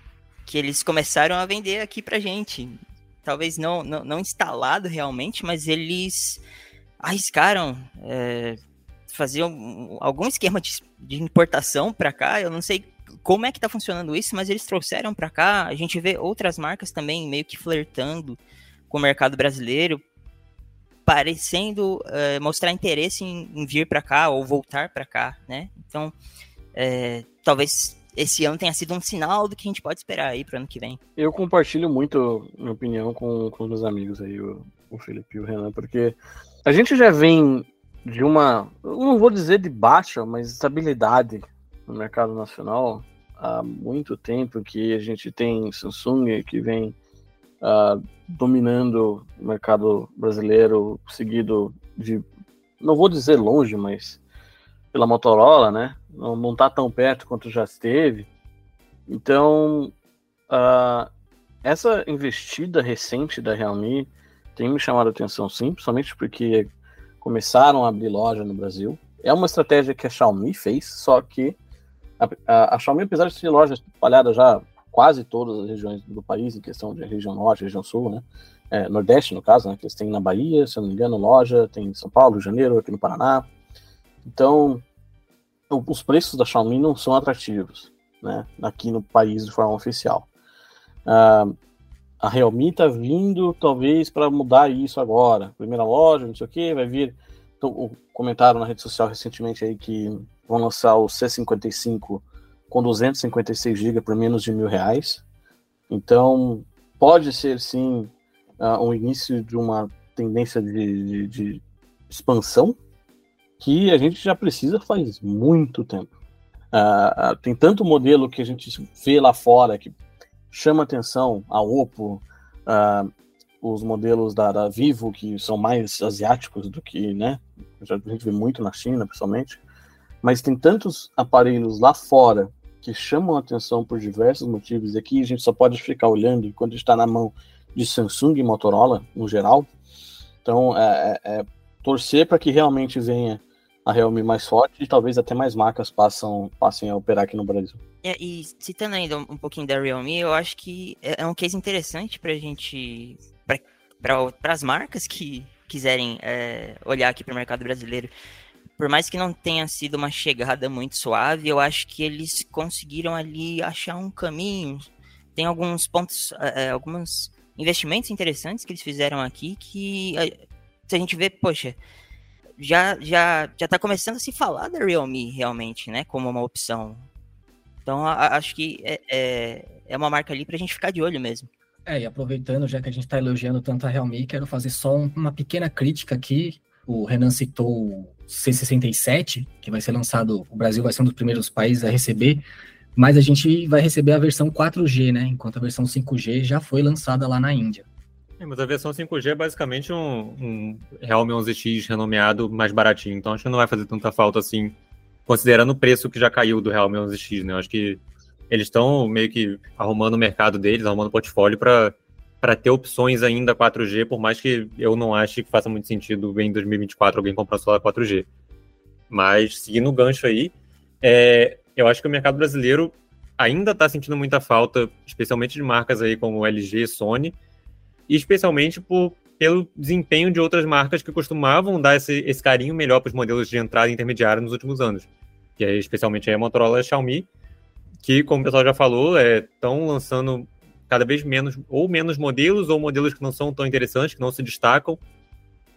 que eles começaram a vender aqui pra gente. Talvez não, não, não instalado realmente, mas eles arriscaram é, fazer um, algum esquema de, de importação para cá. Eu não sei como é que tá funcionando isso, mas eles trouxeram para cá. A gente vê outras marcas também meio que flertando com o mercado brasileiro, parecendo é, mostrar interesse em, em vir para cá ou voltar para cá, né? Então, é, talvez esse ano tenha sido um sinal do que a gente pode esperar aí para ano que vem. Eu compartilho muito minha opinião com, com os meus amigos aí, o, o Felipe e o Renan, porque a gente já vem de uma, não vou dizer de baixa, mas estabilidade no mercado nacional há muito tempo que a gente tem Samsung que vem uh, dominando o mercado brasileiro, seguido de, não vou dizer longe, mas pela Motorola, né? Não, não tá tão perto quanto já esteve. Então, uh, essa investida recente da Realme tem me chamado a atenção, sim, principalmente porque começaram a abrir loja no Brasil. É uma estratégia que a Xiaomi fez, só que a, a, a Xiaomi, apesar de ter lojas espalhadas já quase todas as regiões do país, em questão de região norte, região sul, né? É, Nordeste, no caso, né? Que eles têm na Bahia, se eu não me engano, loja, tem em São Paulo, Rio de Janeiro, aqui no Paraná. Então, os preços da Xiaomi não são atrativos, né? Aqui no país de forma oficial. Uh, a Realme está vindo talvez para mudar isso agora. Primeira loja, não sei o que, vai vir. Então, comentaram na rede social recentemente aí que vão lançar o C55 com 256 GB por menos de mil reais. Então, pode ser sim uh, um início de uma tendência de, de, de, expansão que a gente já precisa faz muito tempo. Uh, tem tanto modelo que a gente vê lá fora que chama atenção a Oppo, uh, os modelos da, da, Vivo, que são mais asiáticos do que, né? A gente vê muito na China, principalmente. Mas tem tantos aparelhos lá fora que chamam atenção por diversos motivos, e aqui a gente só pode ficar olhando quando está na mão de Samsung e Motorola, no geral. Então, é, é, é torcer para que realmente venha a Realme mais forte e talvez até mais marcas passam, passem a operar aqui no Brasil. É, e citando ainda um pouquinho da Realme, eu acho que é, é um case interessante para a gente, para as marcas que quiserem é, olhar aqui para o mercado brasileiro. Por mais que não tenha sido uma chegada muito suave, eu acho que eles conseguiram ali achar um caminho. Tem alguns pontos, é, é alguns investimentos interessantes que eles fizeram aqui que é, se a gente vê, poxa, já já já está começando a se falar da Realme realmente, né, como uma opção. Então a, acho que é, é, é, uma marca ali para a gente ficar de olho mesmo. É, e aproveitando, já que a gente está elogiando tanto a Realme, quero fazer só um, uma pequena crítica aqui, o Renan citou o C67, que vai ser lançado, o Brasil vai ser um dos primeiros países a receber, mas a gente vai receber a versão 4G, né? Enquanto a versão 5G já foi lançada lá na Índia. É, mas a versão 5G é basicamente um, um Realme 11X renomeado mais baratinho, então acho que não vai fazer tanta falta assim, considerando o preço que já caiu do Realme 11X, né? acho que eles estão meio que arrumando o mercado deles, arrumando o portfólio para ter opções ainda 4G, por mais que eu não ache que faça muito sentido em 2024 alguém comprar celular 4G. Mas, seguindo o gancho aí, é, eu acho que o mercado brasileiro ainda está sentindo muita falta, especialmente de marcas aí como LG e Sony, e especialmente por, pelo desempenho de outras marcas que costumavam dar esse, esse carinho melhor para os modelos de entrada intermediária nos últimos anos. Que é especialmente a Motorola e a Xiaomi, que, como o pessoal já falou, estão é, lançando cada vez menos, ou menos modelos, ou modelos que não são tão interessantes, que não se destacam.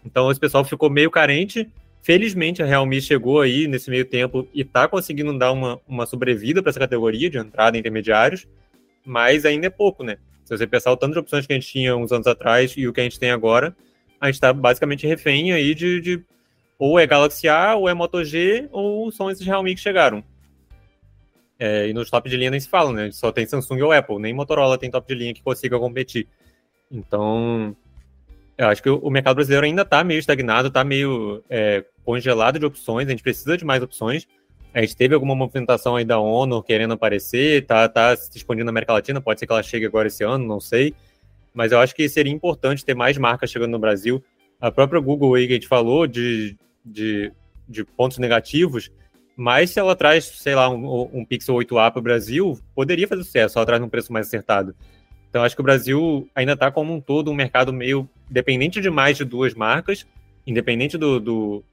Então esse pessoal ficou meio carente. Felizmente a Realme chegou aí nesse meio tempo e está conseguindo dar uma, uma sobrevida para essa categoria de entrada intermediários, mas ainda é pouco, né? Se você pensar o tanto de opções que a gente tinha uns anos atrás e o que a gente tem agora, a gente está basicamente refém aí de, de, ou é Galaxy A, ou é Moto G, ou são esses Realme que chegaram. É, e nos top de linha nem se fala, né? Só tem Samsung ou Apple, nem Motorola tem top de linha que consiga competir. Então, eu acho que o mercado brasileiro ainda está meio estagnado, está meio é, congelado de opções, a gente precisa de mais opções. A gente teve alguma movimentação aí da ONU querendo aparecer, tá, tá se expandindo na América Latina, pode ser que ela chegue agora esse ano, não sei. Mas eu acho que seria importante ter mais marcas chegando no Brasil. A própria Google aí que a gente falou de, de, de pontos negativos, mas se ela traz, sei lá, um, um Pixel 8A para o Brasil, poderia fazer sucesso, ela traz um preço mais acertado. Então acho que o Brasil ainda está como um todo um mercado meio dependente demais de duas marcas, independente do, do,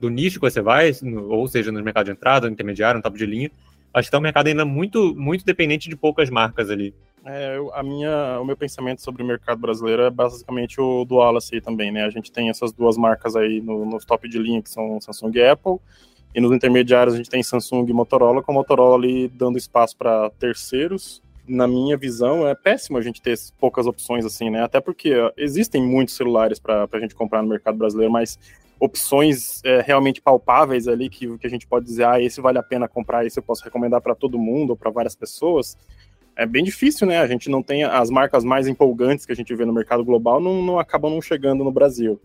do nicho que você vai, ou seja, no mercado de entrada, no intermediário, no top de linha, acho que está um mercado ainda muito, muito dependente de poucas marcas ali. É, a minha, o meu pensamento sobre o mercado brasileiro é basicamente o do Wallace aí também, né? A gente tem essas duas marcas aí no, nos top de linha, que são Samsung e Apple, e nos intermediários a gente tem Samsung e Motorola, com a Motorola ali dando espaço para terceiros. Na minha visão, é péssimo a gente ter poucas opções assim, né? Até porque existem muitos celulares para a gente comprar no mercado brasileiro, mas opções é, realmente palpáveis ali que, que a gente pode dizer, ah, esse vale a pena comprar, esse eu posso recomendar para todo mundo ou para várias pessoas, é bem difícil, né? A gente não tem as marcas mais empolgantes que a gente vê no mercado global, não, não acabam não chegando no Brasil.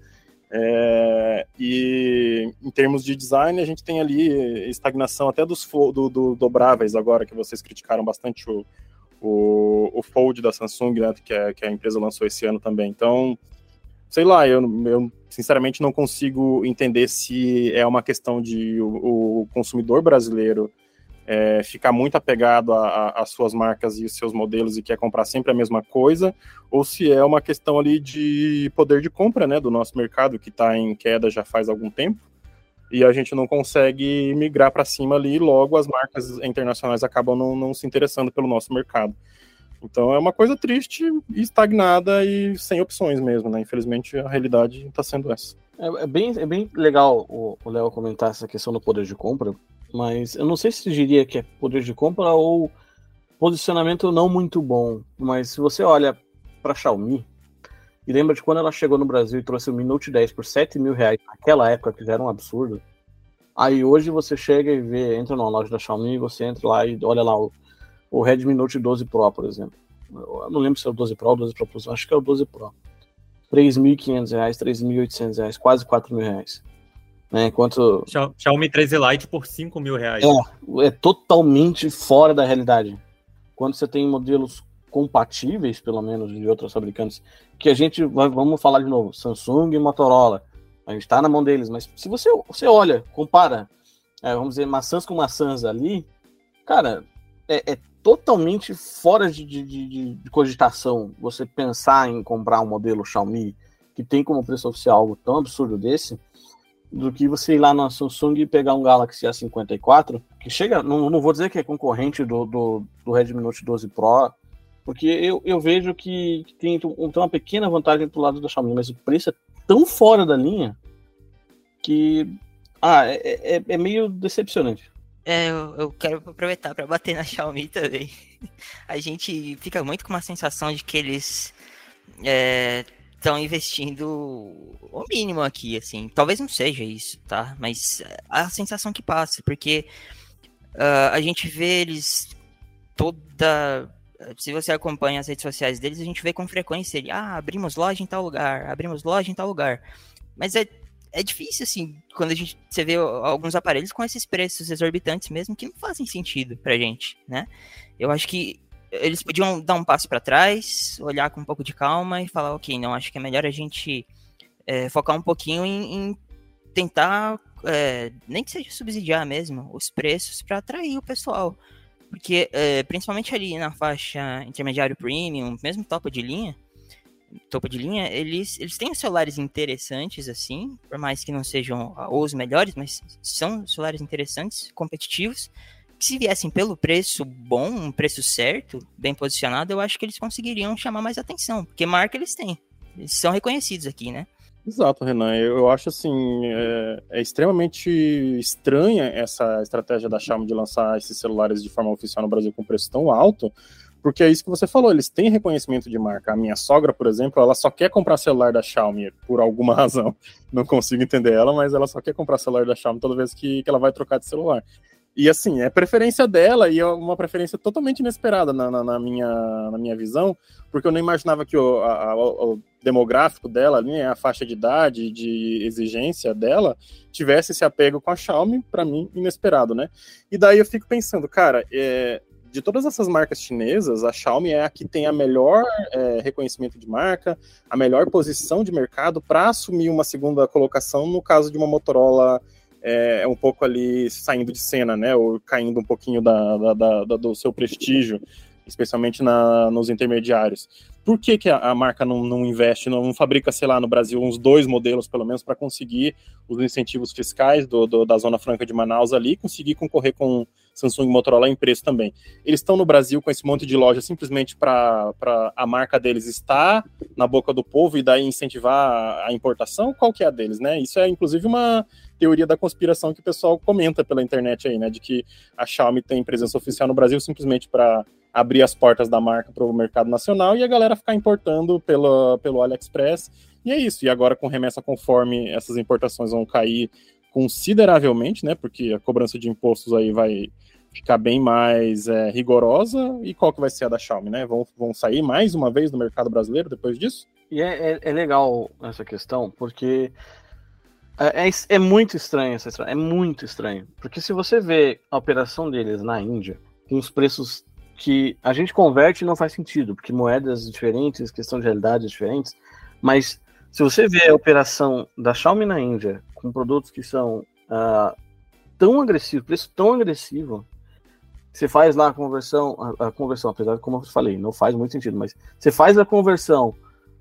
É, e em termos de design, a gente tem ali estagnação até dos do, do, dobráveis agora, que vocês criticaram bastante o, o, o Fold da Samsung, né, que, é, que a empresa lançou esse ano também. Então, sei lá, eu, eu sinceramente não consigo entender se é uma questão de o, o consumidor brasileiro é, ficar muito apegado às suas marcas e os seus modelos e quer comprar sempre a mesma coisa, ou se é uma questão ali de poder de compra, né, do nosso mercado que está em queda já faz algum tempo e a gente não consegue migrar para cima ali, e logo as marcas internacionais acabam não, não se interessando pelo nosso mercado. Então é uma coisa triste, estagnada e sem opções mesmo, né? Infelizmente a realidade está sendo essa. É, é, bem, é bem legal o Léo comentar essa questão do poder de compra, mas eu não sei se diria que é poder de compra ou posicionamento não muito bom. Mas se você olha para a Xiaomi e lembra de quando ela chegou no Brasil e trouxe o Mi Note 10 por 7 mil reais naquela época, que já era um absurdo. Aí hoje você chega e vê, entra numa loja da Xiaomi, você entra lá e olha lá o o Redmi Note 12 Pro, por exemplo. Eu não lembro se é o 12 Pro ou o 12 Pro Plus, acho que é o 12 Pro. R$ 3.500, R$ 3.800, quase R$ 4.000. Né? Enquanto... Xiaomi 13 Lite por 5 mil reais. É, é totalmente fora da realidade. Quando você tem modelos compatíveis, pelo menos, de outros fabricantes, que a gente, vai, vamos falar de novo, Samsung e Motorola, a gente está na mão deles, mas se você, você olha, compara, é, vamos dizer, maçãs com maçãs ali, cara, é, é totalmente fora de, de, de, de, cogitação você pensar em comprar um modelo Xiaomi que tem como preço oficial algo tão absurdo desse, do que você ir lá na Samsung e pegar um Galaxy A54, que chega, não, não vou dizer que é concorrente do, do, do Redmi Note 12 Pro, porque eu, eu vejo que, tem, tem uma pequena vantagem pro lado da Xiaomi, mas o preço é tão fora da linha que ah, é, é, é meio decepcionante. É, eu, eu quero aproveitar para bater na Xiaomi também. A gente fica muito com uma sensação de que eles é, estão investindo o mínimo aqui, assim. Talvez não seja isso, tá? Mas a sensação que passa, porque uh, a gente vê eles toda. Se você acompanha as redes sociais deles, a gente vê com frequência ele, ah, abrimos loja em tal lugar, abrimos loja em tal lugar. Mas é, é difícil, assim, quando a gente você vê alguns aparelhos com esses preços exorbitantes mesmo, que não fazem sentido pra gente, né? Eu acho que eles podiam dar um passo para trás, olhar com um pouco de calma e falar, ok, não, acho que é melhor a gente é, focar um pouquinho em, em tentar, é, nem que seja subsidiar mesmo, os preços para atrair o pessoal. Porque, é, principalmente ali na faixa intermediário premium, mesmo topo de linha, topo de linha, eles, eles têm celulares interessantes, assim, por mais que não sejam os melhores, mas são celulares interessantes, competitivos, se viessem pelo preço bom, um preço certo, bem posicionado, eu acho que eles conseguiriam chamar mais atenção, porque marca eles têm. Eles são reconhecidos aqui, né? Exato, Renan. Eu acho assim, é, é, extremamente estranha essa estratégia da Xiaomi de lançar esses celulares de forma oficial no Brasil com preço tão alto, porque é isso que você falou, eles têm reconhecimento de marca. A minha sogra, por exemplo, ela só quer comprar celular da Xiaomi por alguma razão. Não consigo entender ela, mas ela só quer comprar celular da Xiaomi toda vez que, que ela vai trocar de celular. E assim, é preferência dela e é uma preferência totalmente inesperada na, na, na minha, na minha visão, porque eu não imaginava que o, a, o demográfico dela, né, a faixa de idade, de exigência dela, tivesse esse apego com a Xiaomi, para mim, inesperado, né? E daí eu fico pensando, cara, é, de todas essas marcas chinesas, a Xiaomi é a que tem a melhor é, reconhecimento de marca, a melhor posição de mercado para assumir uma segunda colocação no caso de uma Motorola é, é, um pouco ali saindo de cena, né? Ou caindo um pouquinho da, da, da do seu prestígio, especialmente na, nos intermediários. Por que, que a, a marca não, não, investe, não, fabrica, sei lá, no Brasil uns dois modelos, pelo menos, para conseguir os incentivos fiscais do, do, da Zona Franca de Manaus ali conseguir concorrer com Samsung e Motorola em preço também? Eles estão no Brasil com esse monte de loja simplesmente para a marca deles estar na boca do povo e daí incentivar a importação? Qual que é a deles, né? Isso é, inclusive, uma teoria da conspiração que o pessoal comenta pela internet aí, né? De que a Xiaomi tem presença oficial no Brasil simplesmente para abrir as portas da marca para o mercado nacional e a galera ficar importando pelo, pelo AliExpress. E é isso. E agora, com remessa conforme essas importações vão cair consideravelmente, né? Porque a cobrança de impostos aí vai ficar bem mais é, rigorosa. E qual que vai ser a da Xiaomi, né? Vão, vão sair mais uma vez no mercado brasileiro depois disso? E é, é, é legal essa questão, porque é, é, é, muito estranho essa história, é muito estranho. Porque se você vê a operação deles na Índia, com os preços que a gente converte não faz sentido, porque moedas diferentes, questão de realidades diferentes, mas se você vê a operação da Xiaomi na Índia, com produtos que são uh, tão agressivos, preço tão agressivo, você faz lá a conversão, a, a, conversão, apesar de como eu falei, não faz muito sentido, mas você faz a conversão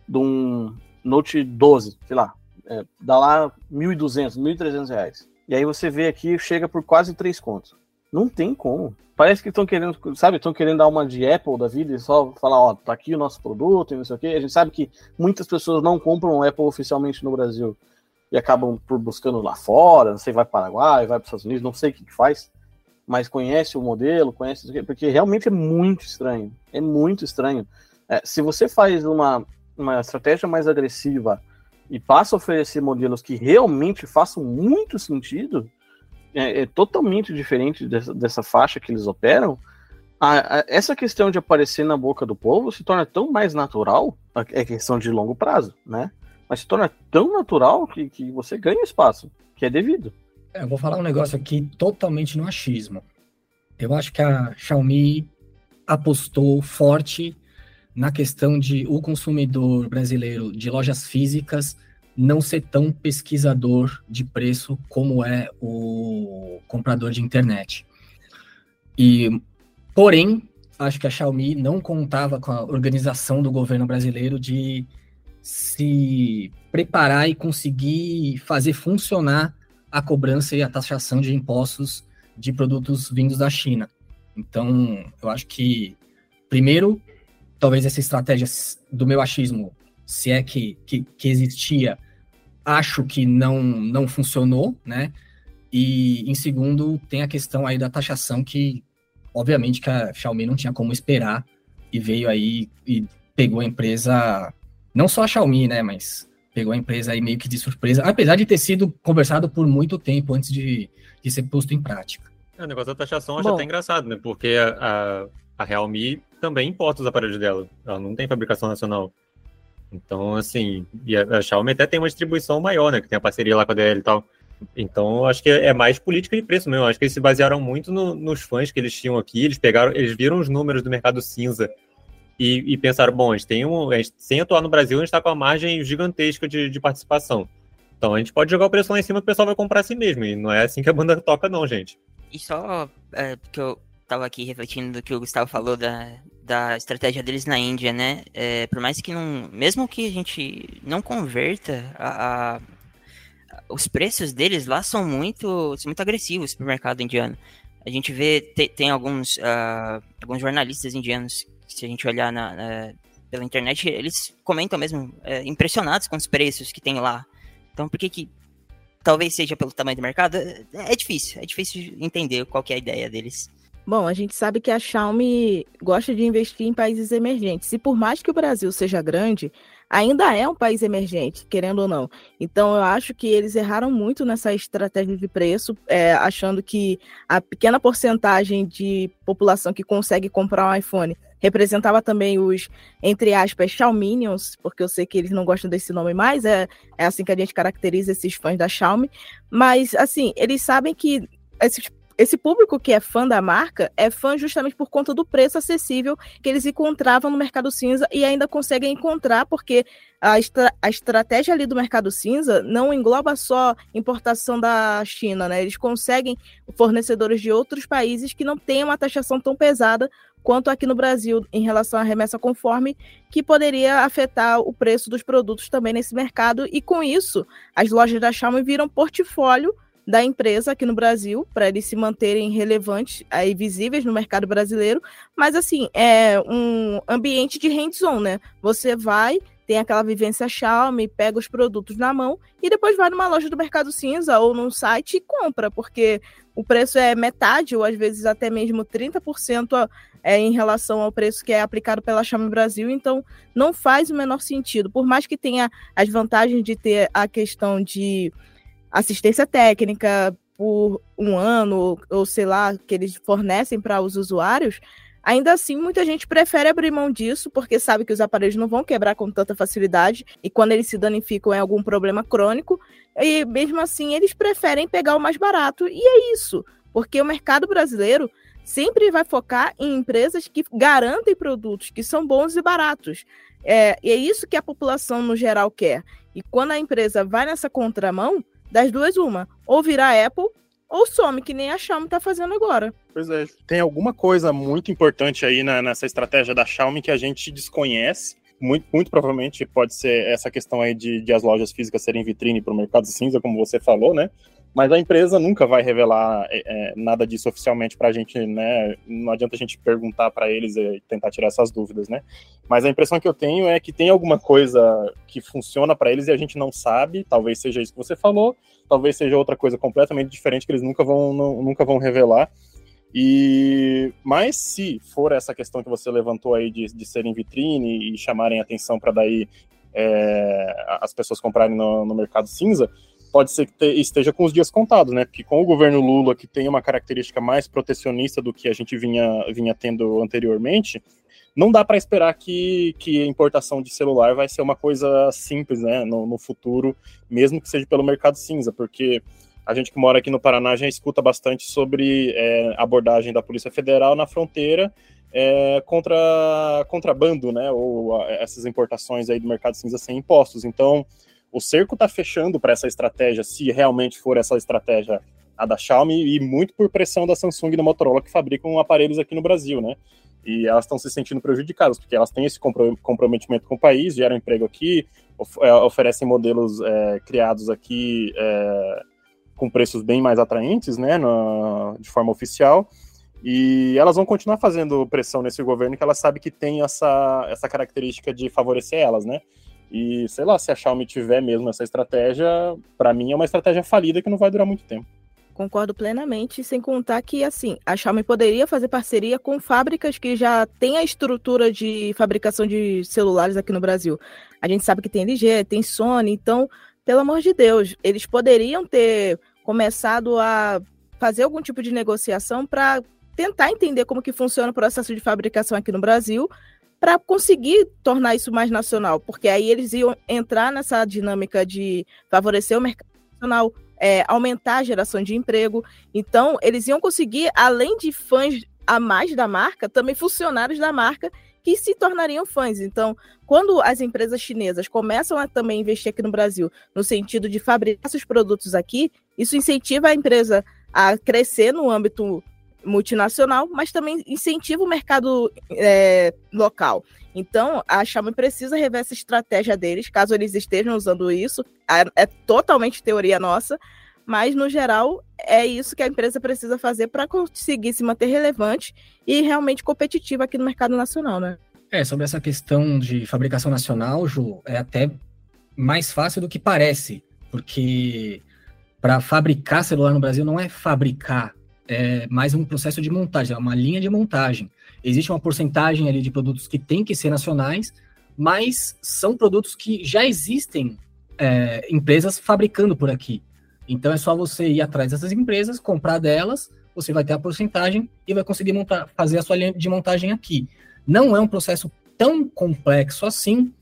de um Note 12, sei lá, é, dá lá 1.200, 1.300 reais. E aí você vê aqui, chega por quase 3 contos. Não tem como. Parece que estão querendo, sabe, estão querendo dar uma de Apple da vida e só falar, ó, tá aqui o nosso produto e não sei o quê. A gente sabe que muitas pessoas não compram Apple oficialmente no Brasil e acabam por buscando lá fora, não sei, vai para Paraguai, vai para os Estados Unidos, não sei o que, que faz, mas conhece o modelo, conhece porque realmente é muito estranho, é muito estranho. É, se você faz uma, uma estratégia mais agressiva e passa a oferecer modelos que realmente façam muito sentido, é, é totalmente diferente dessa, dessa, faixa que eles operam, a, a, essa questão de aparecer na boca do povo se torna tão mais natural, é questão de longo prazo, né? Mas se torna tão natural que, que você ganha espaço, que é devido. É, eu vou falar um negócio aqui totalmente no achismo. Eu acho que a Xiaomi apostou forte na questão de o consumidor brasileiro de lojas físicas não ser tão pesquisador de preço como é o comprador de internet. E, porém, acho que a Xiaomi não contava com a organização do governo brasileiro de se preparar e conseguir fazer funcionar a cobrança e a taxação de impostos de produtos vindos da China. Então, eu acho que, primeiro, talvez essa estratégia do meu achismo, se é que, que, que existia, acho que não, não funcionou, né? E em segundo, tem a questão aí da taxação que, obviamente, que a Xiaomi não tinha como esperar e veio aí e pegou a empresa não só a Xiaomi, né, mas pegou a empresa aí meio que de surpresa, apesar de ter sido conversado por muito tempo antes de, de ser posto em prática. É, o negócio da taxação eu acho até engraçado, né? Porque a, a, a Realme também importa os aparelhos dela. Ela não tem fabricação nacional. Então, assim, e a, a Xiaomi até tem uma distribuição maior, né? Que tem a parceria lá com a DL e tal. Então, acho que é mais política de preço mesmo. Acho que eles se basearam muito no, nos fãs que eles tinham aqui. Eles pegaram, eles viram os números do mercado cinza e, e pensaram, bom, a gente tem um. Gente, sem atuar no Brasil, a gente está com uma margem gigantesca de, de participação. Então a gente pode jogar o preço lá em cima o pessoal vai comprar assim mesmo. E não é assim que a banda toca, não, gente. E só é, porque eu tava aqui refletindo do que o Gustavo falou da, da estratégia deles na Índia, né? É, por mais que não. Mesmo que a gente não converta a, a os preços deles lá são muito, são muito agressivos para o mercado indiano. A gente vê, tem, alguns, uh, alguns jornalistas indianos, se a gente olhar na, na pela internet, eles comentam mesmo, é, impressionados com os preços que tem lá. Então, por que que, talvez seja pelo tamanho do mercado, é, é difícil, é difícil entender qual é a ideia deles. Bom, a gente sabe que a Xiaomi gosta de investir em países emergentes. E por mais que o Brasil seja grande, ainda é um país emergente, querendo ou não. Então, eu acho que eles erraram muito nessa estratégia de preço, é, achando que a pequena porcentagem de população que consegue comprar um iPhone representava também os, entre aspas, Xiaominions, porque eu sei que eles não gostam desse nome mais, é, é assim que a gente caracteriza esses fãs da Xiaomi. Mas, assim, eles sabem que esses esse público que é fã da marca é fã justamente por conta do preço acessível que eles encontravam no mercado cinza e ainda conseguem encontrar, porque a, estra a estratégia ali do mercado cinza não engloba só importação da China, né? Eles conseguem fornecedores de outros países que não têm uma taxação tão pesada quanto aqui no Brasil em relação à remessa conforme, que poderia afetar o preço dos produtos também nesse mercado. E com isso, as lojas da Xiaomi viram portfólio da empresa aqui no Brasil, para eles se manterem relevantes e visíveis no mercado brasileiro. Mas, assim, é um ambiente de hands-on, né? Você vai, tem aquela vivência Xiaomi, pega os produtos na mão e depois vai numa loja do Mercado Cinza ou num site e compra, porque o preço é metade ou às vezes até mesmo 30% é, em relação ao preço que é aplicado pela Xiaomi Brasil, então não faz o menor sentido. Por mais que tenha as vantagens de ter a questão de assistência técnica por um ano, ou sei lá, que eles fornecem para os usuários, ainda assim muita gente prefere abrir mão disso, porque sabe que os aparelhos não vão quebrar com tanta facilidade, e quando eles se danificam é algum problema crônico, e mesmo assim eles preferem pegar o mais barato, e é isso, porque o mercado brasileiro sempre vai focar em empresas que garantem produtos que são bons e baratos. É, e é isso que a população no geral quer. E quando a empresa vai nessa contramão, das duas, uma. Ou virar Apple, ou some, que nem a Xiaomi tá fazendo agora. Pois é, tem alguma coisa muito importante aí na, nessa estratégia da Xiaomi que a gente desconhece. Muito, muito provavelmente pode ser essa questão aí de, de as lojas físicas serem vitrine para o mercado cinza, como você falou, né? Mas a empresa nunca vai revelar é, é nada disso oficialmente para a gente, né? Não adianta a gente perguntar para eles e tentar tirar essas dúvidas, né? Mas a impressão que eu tenho é que tem alguma coisa que funciona para eles e a gente não sabe. Talvez seja isso que você falou, talvez seja outra coisa completamente diferente que eles nunca vão, não, nunca vão revelar. E mas se for essa questão que você levantou aí de, de serem vitrine e chamarem atenção para daí é, as pessoas comprarem no, no mercado cinza, pode ser que esteja com os dias contados, né? Porque com o governo Lula, que tem uma característica mais protecionista do que a gente vinha, vinha tendo anteriormente, não dá para esperar que, que a importação de celular vai ser uma coisa simples, né? No, no futuro, mesmo que seja pelo mercado cinza, porque a gente que mora aqui no Paraná já escuta bastante sobre é, abordagem da Polícia Federal na fronteira é, contra contrabando, né? Ou essas importações aí do mercado cinza sem impostos. Então, o cerco está fechando para essa estratégia, se realmente for essa estratégia a da Xiaomi, e muito por pressão da Samsung e da Motorola, que fabricam aparelhos aqui no Brasil, né? E elas estão se sentindo prejudicadas, porque elas têm esse comprometimento com o país, geram emprego aqui, of é, oferecem modelos é, criados aqui é, com preços bem mais atraentes, né, no, de forma oficial, e elas vão continuar fazendo pressão nesse governo, que elas sabem que tem essa, essa característica de favorecer elas, né? E sei lá, se a Xiaomi tiver mesmo essa estratégia, para mim é uma estratégia falida que não vai durar muito tempo. Concordo plenamente, sem contar que, assim, a Xiaomi poderia fazer parceria com fábricas que já têm a estrutura de fabricação de celulares aqui no Brasil. A gente sabe que tem LG, tem Sony, então, pelo amor de Deus, eles poderiam ter começado a fazer algum tipo de negociação para tentar entender como que funciona o processo de fabricação aqui no Brasil, para conseguir tornar isso mais nacional, porque aí eles iam entrar nessa dinâmica de favorecer o mercado nacional, é, aumentar a geração de emprego. Então, eles iam conseguir, além de fãs a mais da marca, também funcionários da marca que se tornariam fãs. Então, quando as empresas chinesas começam a também investir aqui no Brasil, no sentido de fabricar seus produtos aqui, isso incentiva a empresa a crescer no âmbito multinacional, mas também incentiva o mercado é, local. Então, a Xiaomi precisa rever essa estratégia deles, caso eles estejam usando isso. É totalmente teoria nossa, mas no geral é isso que a empresa precisa fazer para conseguir se manter relevante e realmente competitiva aqui no mercado nacional, né? É, sobre essa questão de fabricação nacional, Ju, é até mais fácil do que parece, porque para fabricar celular no Brasil não é fabricar, é mais um processo de montagem, é uma linha de montagem. Existe uma porcentagem ali de produtos que tem que ser nacionais, mas são produtos que já existem é, empresas fabricando por aqui. Então é só você ir atrás dessas empresas, comprar delas, você vai ter a porcentagem e vai conseguir montar, fazer a sua linha de montagem aqui. Não é um processo tão complexo assim,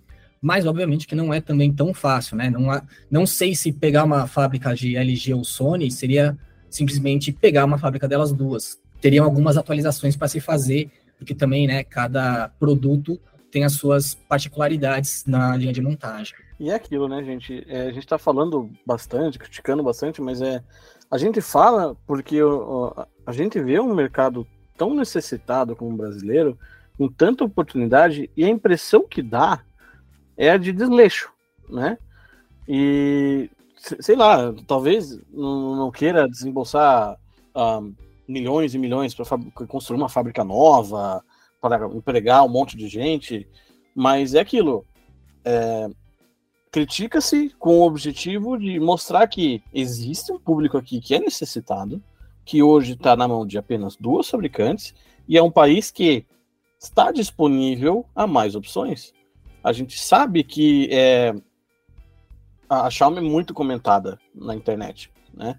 mas obviamente que não é também tão fácil, né? Não, há, não sei se pegar uma fábrica de LG ou Sony seria simplesmente pegar uma fábrica delas duas. Teriam algumas atualizações para se fazer, porque também, né, cada produto tem as suas particularidades na linha de montagem. E é aquilo, né, gente? É, a gente está falando bastante, criticando bastante, mas é a gente fala porque ó, a gente vê um mercado tão necessitado como o brasileiro, com tanta oportunidade, e a impressão que dá é a de desleixo, né? E sei lá, talvez não, queira desembolsar uh, milhões e milhões para construir uma fábrica nova, para empregar um monte de gente, mas é aquilo. É, Critica-se com o objetivo de mostrar que existe um público aqui que é necessitado, que hoje está na mão de apenas duas fabricantes, e é um país que está disponível a mais opções. A gente sabe que é, a Xiaomi é muito comentada na internet, né?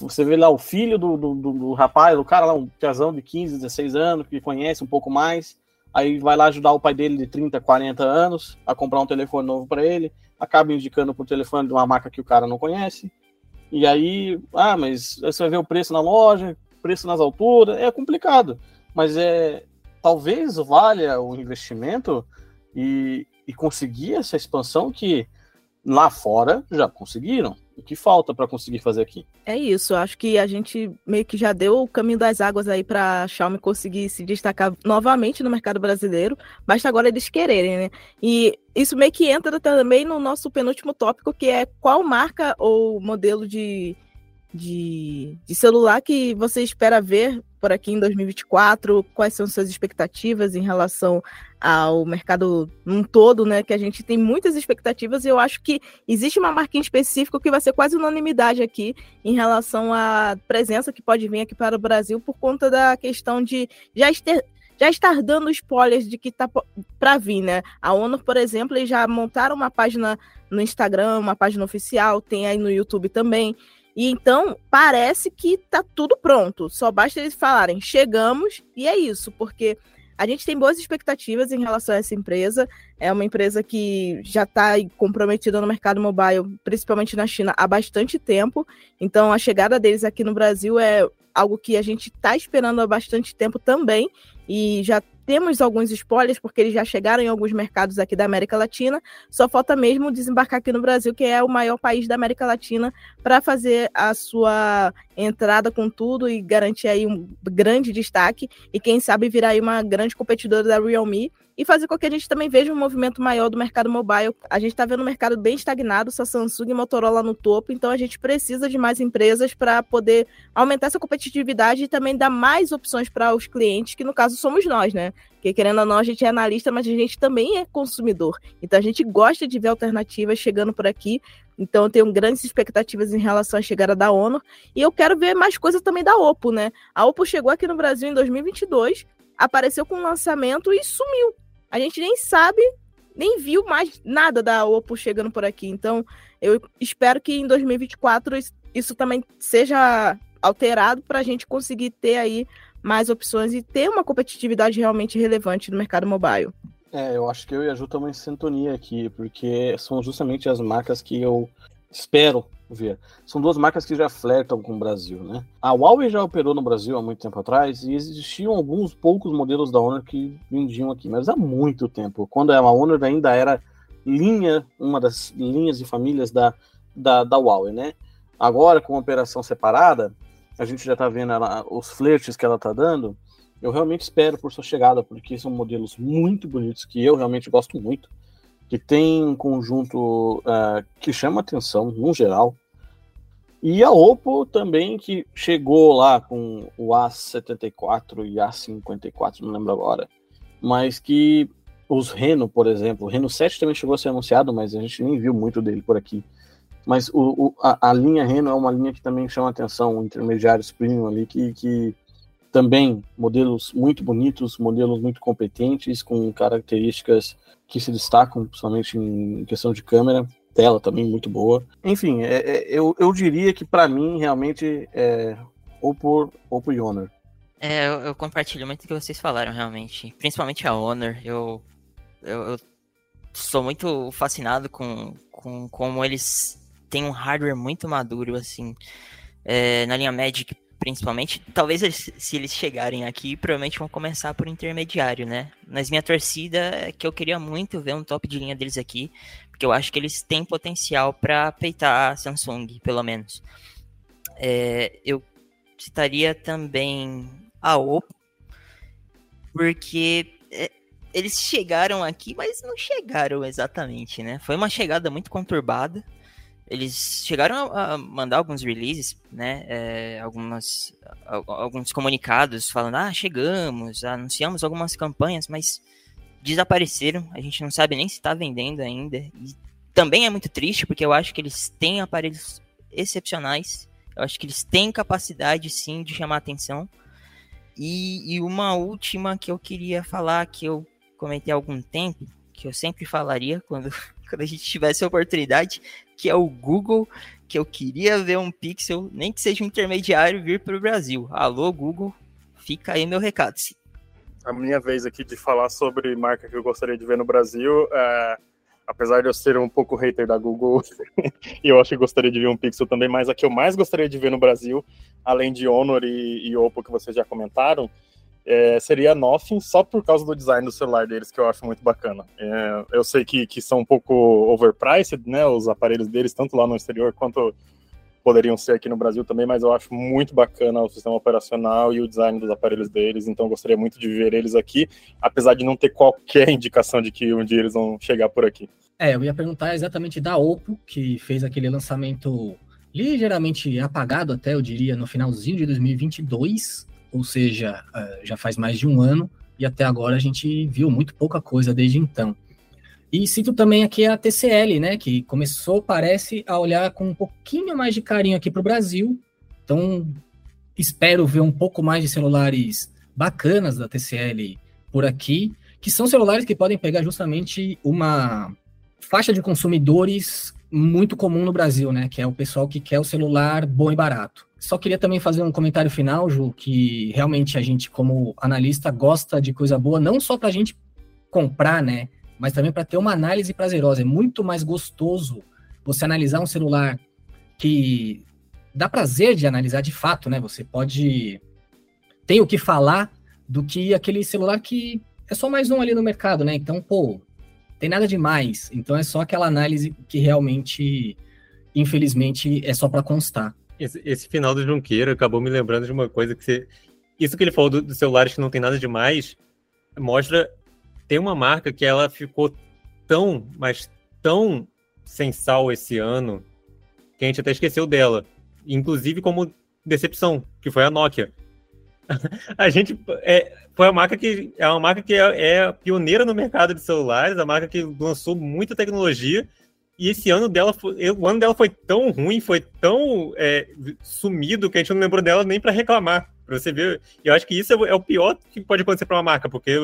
Você vê lá o filho do, do, do, do rapaz, o cara lá, um piazão de 15, 16 anos, que conhece um pouco mais, aí vai lá ajudar o pai dele de 30, 40 anos a comprar um telefone novo para ele, acaba indicando por telefone de uma marca que o cara não conhece, e aí, ah, mas você vai ver o preço na loja, preço nas alturas, é complicado, mas é talvez valha o investimento e, e conseguir essa expansão que lá fora já conseguiram. O que falta para conseguir fazer aqui? É isso, acho que a gente meio que já deu o caminho das águas aí para a Xiaomi conseguir se destacar novamente no mercado brasileiro, basta agora eles quererem, né? E isso meio que entra também no nosso penúltimo tópico, que é qual marca ou modelo de, de, de celular que você espera ver por aqui em 2024, quais são suas expectativas em relação ao mercado num todo, né? Que a gente tem muitas expectativas e eu acho que existe uma marca em específico que vai ser quase unanimidade aqui em relação à presença que pode vir aqui para o Brasil por conta da questão de já ter, já estar dando spoilers de que está para vir, né? A ONU, por exemplo, eles já montaram uma página no Instagram, uma página oficial, tem aí no YouTube também. E então parece que tá tudo pronto. Só basta eles falarem, chegamos, e é isso, porque a gente tem boas expectativas em relação a essa empresa. É uma empresa que já está comprometida no mercado mobile, principalmente na China, há bastante tempo. Então, a chegada deles aqui no Brasil é algo que a gente está esperando há bastante tempo também. E já temos alguns spoilers, porque eles já chegaram em alguns mercados aqui da América Latina. Só falta mesmo desembarcar aqui no Brasil, que é o maior país da América Latina, para fazer a sua entrada com tudo e garantir aí um grande destaque. E quem sabe virar aí uma grande competidora da Realme e fazer com que a gente também veja um movimento maior do mercado mobile. A gente está vendo um mercado bem estagnado, só Samsung e Motorola no topo, então a gente precisa de mais empresas para poder aumentar essa competitividade e também dar mais opções para os clientes, que no caso somos nós, né? Porque querendo ou não, a gente é analista, mas a gente também é consumidor. Então a gente gosta de ver alternativas chegando por aqui. Então eu tenho grandes expectativas em relação à chegada da Honor. E eu quero ver mais coisas também da Oppo, né? A Oppo chegou aqui no Brasil em 2022, apareceu com um lançamento e sumiu. A gente nem sabe, nem viu mais nada da Oppo chegando por aqui. Então eu espero que em 2024 isso também seja alterado para a gente conseguir ter aí mais opções e ter uma competitividade realmente relevante no mercado mobile. É, eu acho que eu e a Ju estamos em sintonia aqui, porque são justamente as marcas que eu espero ver. São duas marcas que já flertam com o Brasil, né? A Huawei já operou no Brasil há muito tempo atrás e existiam alguns poucos modelos da Honor que vendiam aqui, mas há muito tempo. Quando a Honor ainda era linha, uma das linhas de famílias da, da, da Huawei, né? Agora, com a operação separada, a gente já está vendo ela, os flertes que ela está dando. Eu realmente espero por sua chegada, porque são modelos muito bonitos que eu realmente gosto muito, que tem um conjunto uh, que chama atenção no geral. E a Oppo também, que chegou lá com o A74 e A54, não lembro agora, mas que os Reno, por exemplo, o Reno 7 também chegou a ser anunciado, mas a gente nem viu muito dele por aqui. Mas o, o a, a, linha Reno é uma linha que também chama atenção, intermediários premium ali, que, que também modelos muito bonitos, modelos muito competentes, com características que se destacam, principalmente em questão de câmera, tela também muito boa. Enfim, é, é, eu, eu diria que para mim realmente é Oppo, Oppo e Honor. É, eu, eu, compartilho muito o que vocês falaram realmente, principalmente a Honor. Eu, eu, eu sou muito fascinado com, com como eles tem um hardware muito maduro, assim, é, na linha Magic principalmente. Talvez se eles chegarem aqui, provavelmente vão começar por intermediário, né? Mas minha torcida é que eu queria muito ver um top de linha deles aqui, porque eu acho que eles têm potencial para peitar a Samsung, pelo menos. É, eu citaria também a Oppo, porque é, eles chegaram aqui, mas não chegaram exatamente, né? Foi uma chegada muito conturbada eles chegaram a, mandar alguns releases, né? É, algumas, alguns comunicados falando, ah, chegamos, anunciamos algumas campanhas, mas desapareceram. A gente não sabe nem se está vendendo ainda. E também é muito triste, porque eu acho que eles têm aparelhos excepcionais. Eu acho que eles têm capacidade, sim, de chamar atenção. E, e uma última que eu queria falar, que eu comentei há algum tempo, que eu sempre falaria quando, quando a gente tivesse a oportunidade, que é o Google, que eu queria ver um Pixel, nem que seja um intermediário, vir para o Brasil. Alô, Google, fica aí meu recado. A minha vez aqui de falar sobre marca que eu gostaria de ver no Brasil. É, apesar de eu ser um pouco hater da Google, eu acho que gostaria de ver um Pixel também, mas a que eu mais gostaria de ver no Brasil, além de Honor e, e Oppo, que vocês já comentaram, é, seria Nothing só por causa do design do celular deles, que eu acho muito bacana. É, eu sei que, que são um pouco overpriced, né, os aparelhos deles, tanto lá no exterior quanto poderiam ser aqui no Brasil também, mas eu acho muito bacana o sistema operacional e o design dos aparelhos deles, então gostaria muito de ver eles aqui, apesar de não ter qualquer indicação de que um dia eles vão chegar por aqui. É, eu ia perguntar exatamente da Oppo, que fez aquele lançamento ligeiramente apagado até, eu diria, no finalzinho de 2022, ou seja, eh, já faz mais de um ano, e até agora a gente viu muito pouca coisa desde então. E cito também aqui a TCL, né, que começou, parece, a olhar com um pouquinho mais de carinho aqui para o Brasil. Então, espero ver um pouco mais de celulares bacanas da TCL por aqui, que são celulares que podem pegar justamente uma faixa de consumidores muito comum no Brasil, né, que é o pessoal que quer o celular bom e barato. Só queria também fazer um comentário final, Ju, que realmente a gente, como analista, gosta de coisa boa, não só para a gente comprar, né? Mas também para ter uma análise prazerosa. É muito mais gostoso você analisar um celular que dá prazer de analisar de fato, né? Você pode tem o que falar do que aquele celular que é só mais um ali no mercado, né? Então, pô, tem nada demais. Então é só aquela análise que realmente, infelizmente, é só para constar. Esse, esse, final do Junqueiro acabou me lembrando de uma coisa que você. Isso que ele falou dos do celulares que não tem nada demais, mostra. Tem uma marca que ela ficou tão, mas tão sem sal esse ano, que a gente até esqueceu dela. Inclusive como decepção, que foi a Nokia. a gente é, foi a marca que é uma marca que é, é, pioneira no mercado de celulares, a marca que lançou muita tecnologia. E esse ano dela o ano dela foi tão ruim, foi tão é, sumido que a gente não lembrou dela nem para reclamar. Pra você ver, eu acho que isso é, é o pior que pode acontecer para uma marca, porque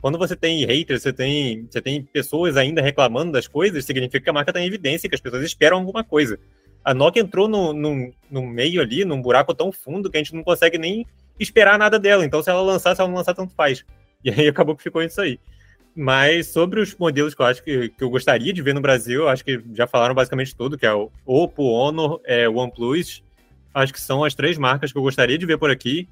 quando você tem haters, você tem, você tem pessoas ainda reclamando das coisas, significa que a marca está em evidência, que as pessoas esperam alguma coisa. A Nokia entrou no, no, no meio ali, num buraco tão fundo que a gente não consegue nem esperar nada dela. Então, se ela lançar, se ela não lançar, tanto faz. E aí acabou que ficou isso aí. Mas sobre os modelos que eu acho que, que eu gostaria de ver no Brasil, acho que já falaram basicamente tudo, que é o Oppo, Honor, é, OnePlus. Acho que são as três marcas que eu gostaria de ver por aqui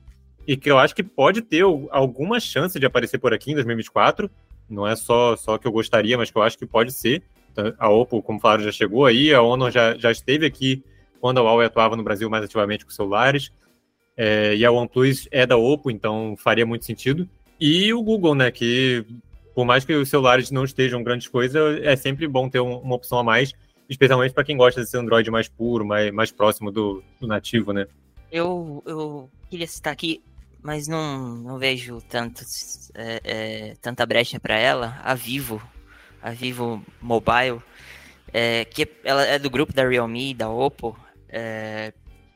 e que eu acho que pode ter alguma chance de aparecer por aqui em 2024. Não é só, só que eu gostaria, mas que eu acho que pode ser. Então, a Oppo, como falaram, já chegou aí, a Honor já, já esteve aqui quando a Huawei atuava no Brasil mais ativamente com celulares. É, e a OnePlus é da Oppo, então faria muito sentido. E o Google, né, que por mais que os celulares não estejam grandes coisas, é sempre bom ter um, uma opção a mais, especialmente para quem gosta desse Android mais puro, mais, mais próximo do, do nativo, né? Eu, eu queria citar aqui, mas não, não vejo tanto, é, é, tanta brecha para ela, a Vivo, a Vivo Mobile, é, que ela é do grupo da Realme, da Oppo, é,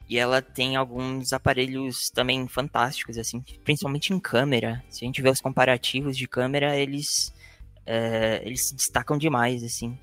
e ela tem alguns aparelhos também fantásticos, assim, principalmente em câmera. Se a gente vê os comparativos de câmera, eles, é, eles se destacam demais, assim.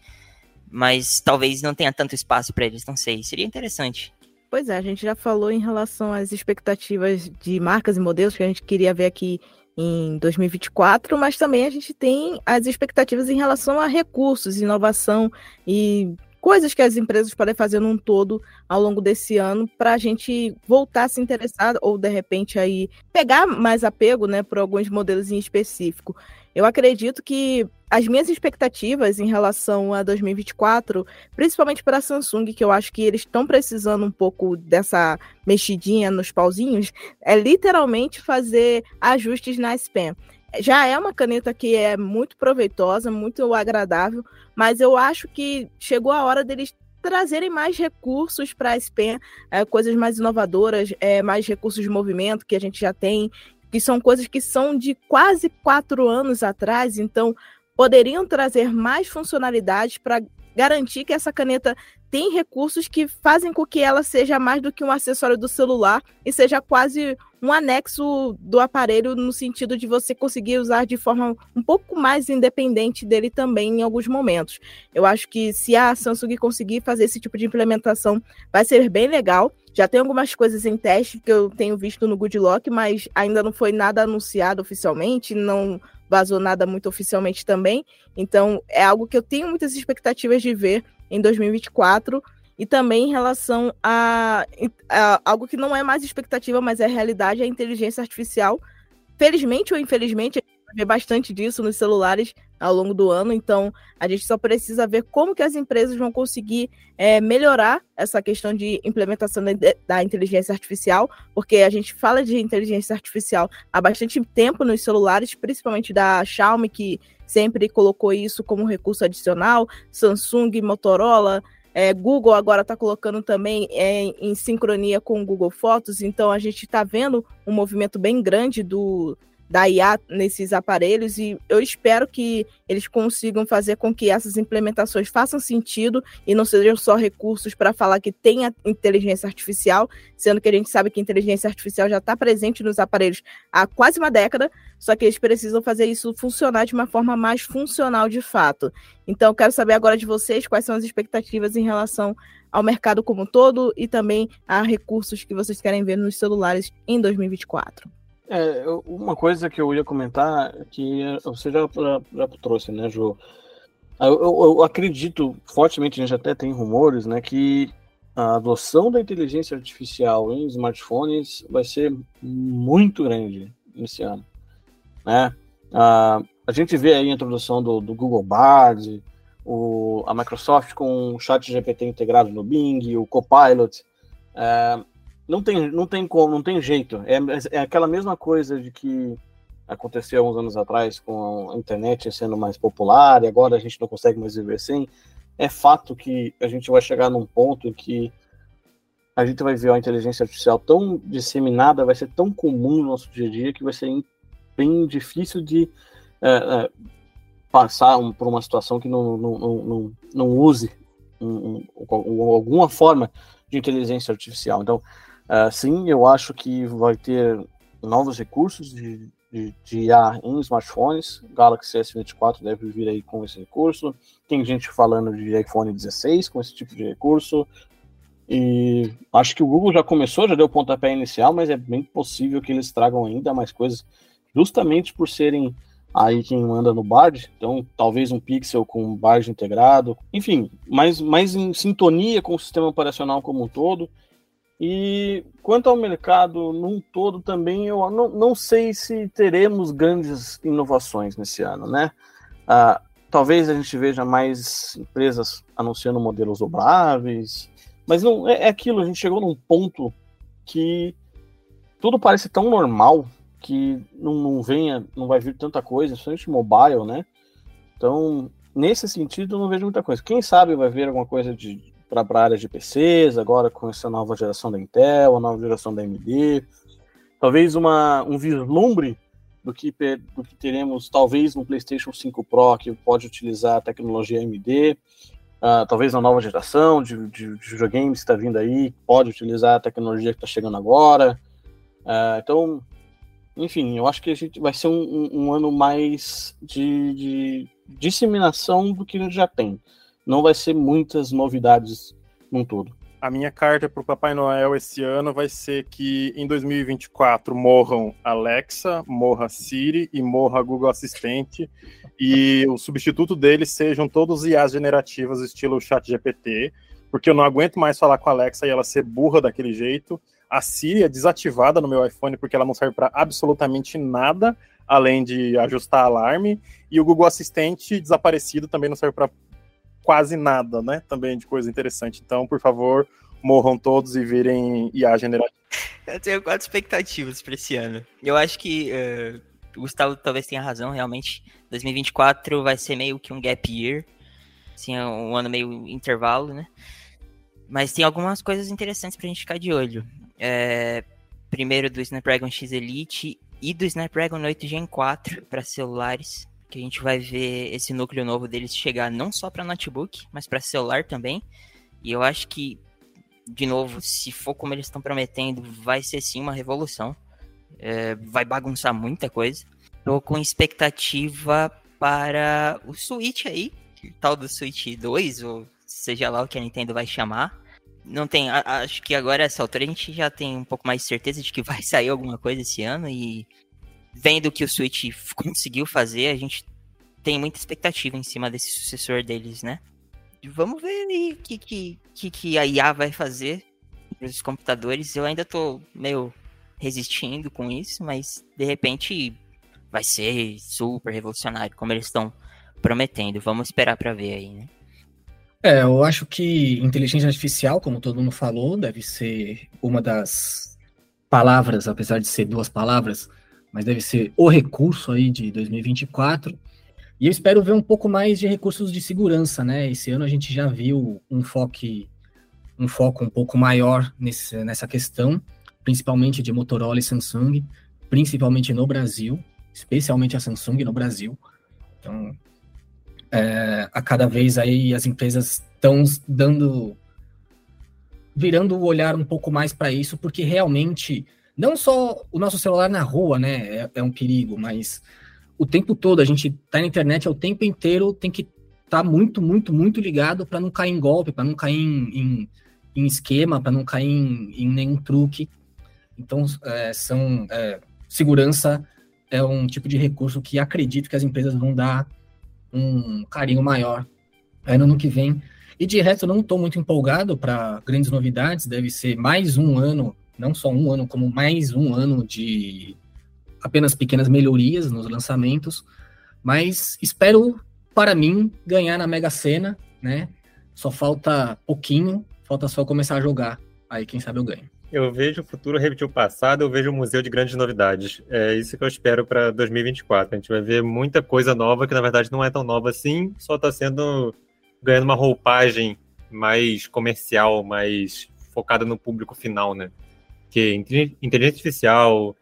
Mas talvez não tenha tanto espaço para eles, não sei. Seria interessante. Pois é, a gente já falou em relação às expectativas de marcas e modelos que a gente queria ver aqui em 2024, mas também a gente tem as expectativas em relação a recursos, inovação e coisas que as empresas podem fazer num todo ao longo desse ano para a gente voltar a se interessar ou de repente aí pegar mais apego, né, por alguns modelos em específico. Eu acredito que as minhas expectativas em relação a 2024, principalmente para a Samsung, que eu acho que eles estão precisando um pouco dessa mexidinha nos pauzinhos, é literalmente fazer ajustes na SPAM já é uma caneta que é muito proveitosa, muito agradável, mas eu acho que chegou a hora deles trazerem mais recursos para a SPEN, é, coisas mais inovadoras, é, mais recursos de movimento que a gente já tem, que são coisas que são de quase quatro anos atrás, então poderiam trazer mais funcionalidades para garantir que essa caneta tem recursos que fazem com que ela seja mais do que um acessório do celular e seja quase um anexo do aparelho no sentido de você conseguir usar de forma um pouco mais independente dele também em alguns momentos. Eu acho que se a Samsung conseguir fazer esse tipo de implementação, vai ser bem legal. Já tem algumas coisas em teste que eu tenho visto no Goodlock, mas ainda não foi nada anunciado oficialmente, não vazou nada muito oficialmente também. Então, é algo que eu tenho muitas expectativas de ver em 2024 e também em relação a, a, algo que não é mais expectativa, mas é realidade, a inteligência artificial. Felizmente ou infelizmente, a gente vai ver bastante disso nos celulares ao longo do ano, então a gente só precisa ver como que as empresas vão conseguir é, melhorar essa questão de implementação da, da inteligência artificial, porque a gente fala de inteligência artificial há bastante tempo nos celulares, principalmente da Xiaomi, que sempre colocou isso como recurso adicional, Samsung, Motorola, é, Google agora está colocando também é, em sincronia com o Google Fotos, então a gente está vendo um movimento bem grande do, da IA nesses aparelhos e eu espero que eles consigam fazer com que essas implementações façam sentido e não sejam só recursos para falar que tem a inteligência artificial, sendo que a gente sabe que a inteligência artificial já está presente nos aparelhos há quase uma década, só que eles precisam fazer isso funcionar de uma forma mais funcional de fato. Então, quero saber agora de vocês quais são as expectativas em relação ao mercado como um todo e também a recursos que vocês querem ver nos celulares em 2024. É, uma coisa que eu ia comentar, que você já, já, já trouxe, né, Ju? Eu, eu, eu, acredito fortemente, a gente até tem rumores, né, que a adoção da inteligência artificial em smartphones vai ser muito grande esse ano, né? a gente vê aí a introdução do, do Google Bard, o, a Microsoft com o chat GPT integrado no Bing, o Copilot. É, não tem, não tem como, não tem jeito. É, é aquela mesma coisa de que aconteceu uns anos atrás com a internet sendo mais popular e agora a gente não consegue mais viver sem. É fato que a gente vai chegar num ponto em que a gente vai ver a inteligência artificial tão disseminada, vai ser tão comum no nosso dia a dia que vai ser bem difícil de é, é, passar um, por uma situação que não, não, não, não use um, um, alguma forma de inteligência artificial. Então, uh, sim, eu acho que vai ter novos recursos de, de, de IA em smartphones. Galaxy S24 deve vir aí com esse recurso. Tem gente falando de iPhone 16 com esse tipo de recurso. E acho que o Google já começou, já deu o pontapé inicial, mas é bem possível que eles tragam ainda mais coisas, justamente por serem aí quem manda no Bard, então talvez um Pixel com Bard integrado, enfim, mais, mais em sintonia com o sistema operacional como um todo. E quanto ao mercado num todo também, eu não, não sei se teremos grandes inovações nesse ano, né? Ah, talvez a gente veja mais empresas anunciando modelos dobráveis, mas não é, é aquilo, a gente chegou num ponto que tudo parece tão normal que não, não venha, não vai vir tanta coisa, principalmente mobile, né? Então, nesse sentido, eu não vejo muita coisa. Quem sabe vai ver alguma coisa de para a área de PCs, agora com essa nova geração da Intel, a nova geração da AMD. Talvez uma, um vislumbre do que, do que teremos, talvez, no PlayStation 5 Pro, que pode utilizar a tecnologia AMD. Uh, talvez na nova geração de, de, de videogames que está vindo aí, pode utilizar a tecnologia que está chegando agora. Uh, então, enfim, eu acho que a gente vai ser um, um, um ano mais de, de, disseminação do que a gente já tem. Não vai ser muitas novidades num todo. A minha carta para o Papai Noel esse ano vai ser que em 2024 morram Alexa, morra Siri e morra Google Assistente e o substituto deles sejam todos IAs generativas estilo ChatGPT, porque eu não aguento mais falar com a Alexa e ela ser burra daquele jeito a Siri é desativada no meu iPhone porque ela não serve para absolutamente nada além de ajustar alarme. E o Google Assistente desaparecido também não serve para quase nada, né? Também de coisa interessante. Então, por favor, morram todos e virem IA generativa. Eu tenho quatro expectativas para esse ano. Eu acho que uh, o Gustavo talvez tenha razão, realmente. 2024 vai ser meio que um gap year. Assim, é um ano meio intervalo, né? Mas tem algumas coisas interessantes pra gente ficar de olho é, primeiro do Snapdragon X Elite e do Snapdragon 8 Gen 4 para celulares, que a gente vai ver esse núcleo novo deles chegar não só para notebook, mas para celular também. E eu acho que, de novo, se for como eles estão prometendo, vai ser sim uma revolução. É, vai bagunçar muita coisa. Tô com expectativa para o Switch aí, tal do Switch 2, ou seja lá o que a Nintendo vai chamar não tem. Acho que agora, essa altura, a gente já tem um pouco mais de certeza de que vai sair alguma coisa esse ano. E vendo o que o Switch conseguiu fazer, a gente tem muita expectativa em cima desse sucessor deles, né? Vamos ver aí o que, que, que, a IA vai fazer para os computadores. Eu ainda tô meio resistindo com isso, mas de repente vai ser super revolucionário, como eles estão prometendo. Vamos esperar para ver aí, né? É, eu acho que inteligência artificial, como todo mundo falou, deve ser uma das palavras, apesar de ser duas palavras, mas deve ser o recurso aí de 2024. E eu espero ver um pouco mais de recursos de segurança, né? Esse ano a gente já viu um foco, um foco um pouco maior nesse, nessa questão, principalmente de Motorola e Samsung, principalmente no Brasil, especialmente a Samsung no Brasil. Então, é, a cada vez aí as empresas estão dando virando o olhar um pouco mais para isso, porque realmente não só o nosso celular na rua, né, é, é, um perigo, mas o tempo todo a gente tá na internet é o tempo inteiro tem que estar tá muito, muito, muito ligado para não cair em golpe, para não cair em, em, em esquema, para não cair em, em, nenhum truque. Então, é, são é, segurança é um tipo de recurso que acredito que as empresas vão dar um carinho maior no ano que vem. E de resto, eu não estou muito empolgado para grandes novidades. Deve ser mais um ano, não só um ano, como mais um ano de apenas pequenas melhorias nos lançamentos. Mas espero, para mim, ganhar na Mega Sena, né? Só falta pouquinho, falta só começar a jogar. Aí, quem sabe eu ganho. Eu vejo o futuro repetir o passado, eu vejo um museu de grandes novidades. É isso que eu espero para 2024. A gente vai ver muita coisa nova que na verdade não é tão nova assim, só está sendo ganhando uma roupagem mais comercial, mais focada no público final, né? Que inteligência artificial,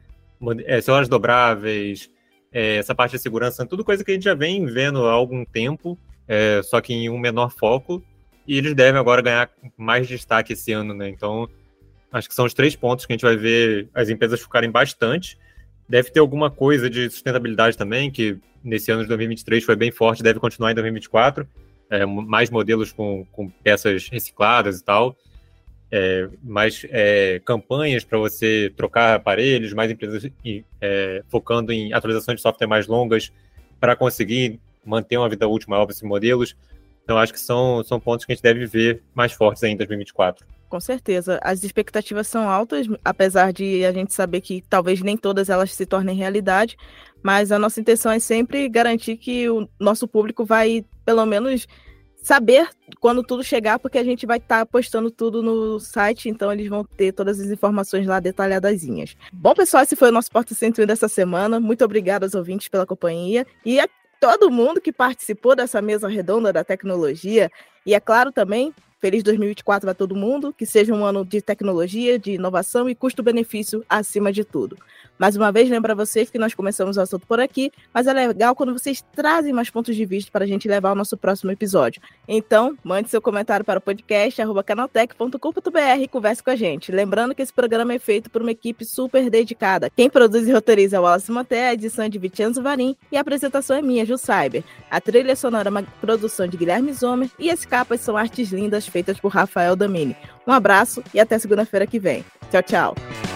é, celulares dobráveis, é, essa parte de segurança, tudo coisa que a gente já vem vendo há algum tempo, é, só que em um menor foco, e eles devem agora ganhar mais destaque esse ano, né? Então, acho que são os três pontos que a gente vai ver as empresas focarem bastante. Deve ter alguma coisa de sustentabilidade também, que nesse ano de 2023 foi bem forte, deve continuar em 2024. É, mais modelos com, com, peças recicladas e tal. É, mais é, campanhas para você trocar aparelhos, mais empresas é, focando em atualizações de software mais longas para conseguir manter uma vida útil maior para esses modelos. Então, acho que são, são pontos que a gente deve ver mais fortes ainda em 2024. Com certeza. As expectativas são altas, apesar de a gente saber que talvez nem todas elas se tornem realidade, mas a nossa intenção é sempre garantir que o nosso público vai, pelo menos, saber quando tudo chegar, porque a gente vai estar tá postando tudo no site, então eles vão ter todas as informações lá detalhadazinhas. Bom, pessoal, esse foi o nosso Porta 101 dessa semana. Muito obrigado aos ouvintes pela companhia e a todo mundo que participou dessa mesa redonda da tecnologia. E é claro também Feliz 2024 a todo mundo, que seja um ano de tecnologia, de inovação e custo-benefício acima de tudo. Mais uma vez, lembro a vocês que nós começamos o assunto por aqui, mas é legal quando vocês trazem mais pontos de vista para a gente levar ao nosso próximo episódio. Então, mande seu comentário para o podcast canaltech.com.br e converse com a gente. Lembrando que esse programa é feito por uma equipe super dedicada. Quem produz e roteiriza é o Wallace Manté, a edição é de Vicenzo Varim e a apresentação é minha, Ju Cyber. A trilha sonora é uma produção de Guilherme Zomer e as capas são artes lindas feitas por Rafael Damini. Um abraço e até segunda-feira que vem. Tchau, tchau.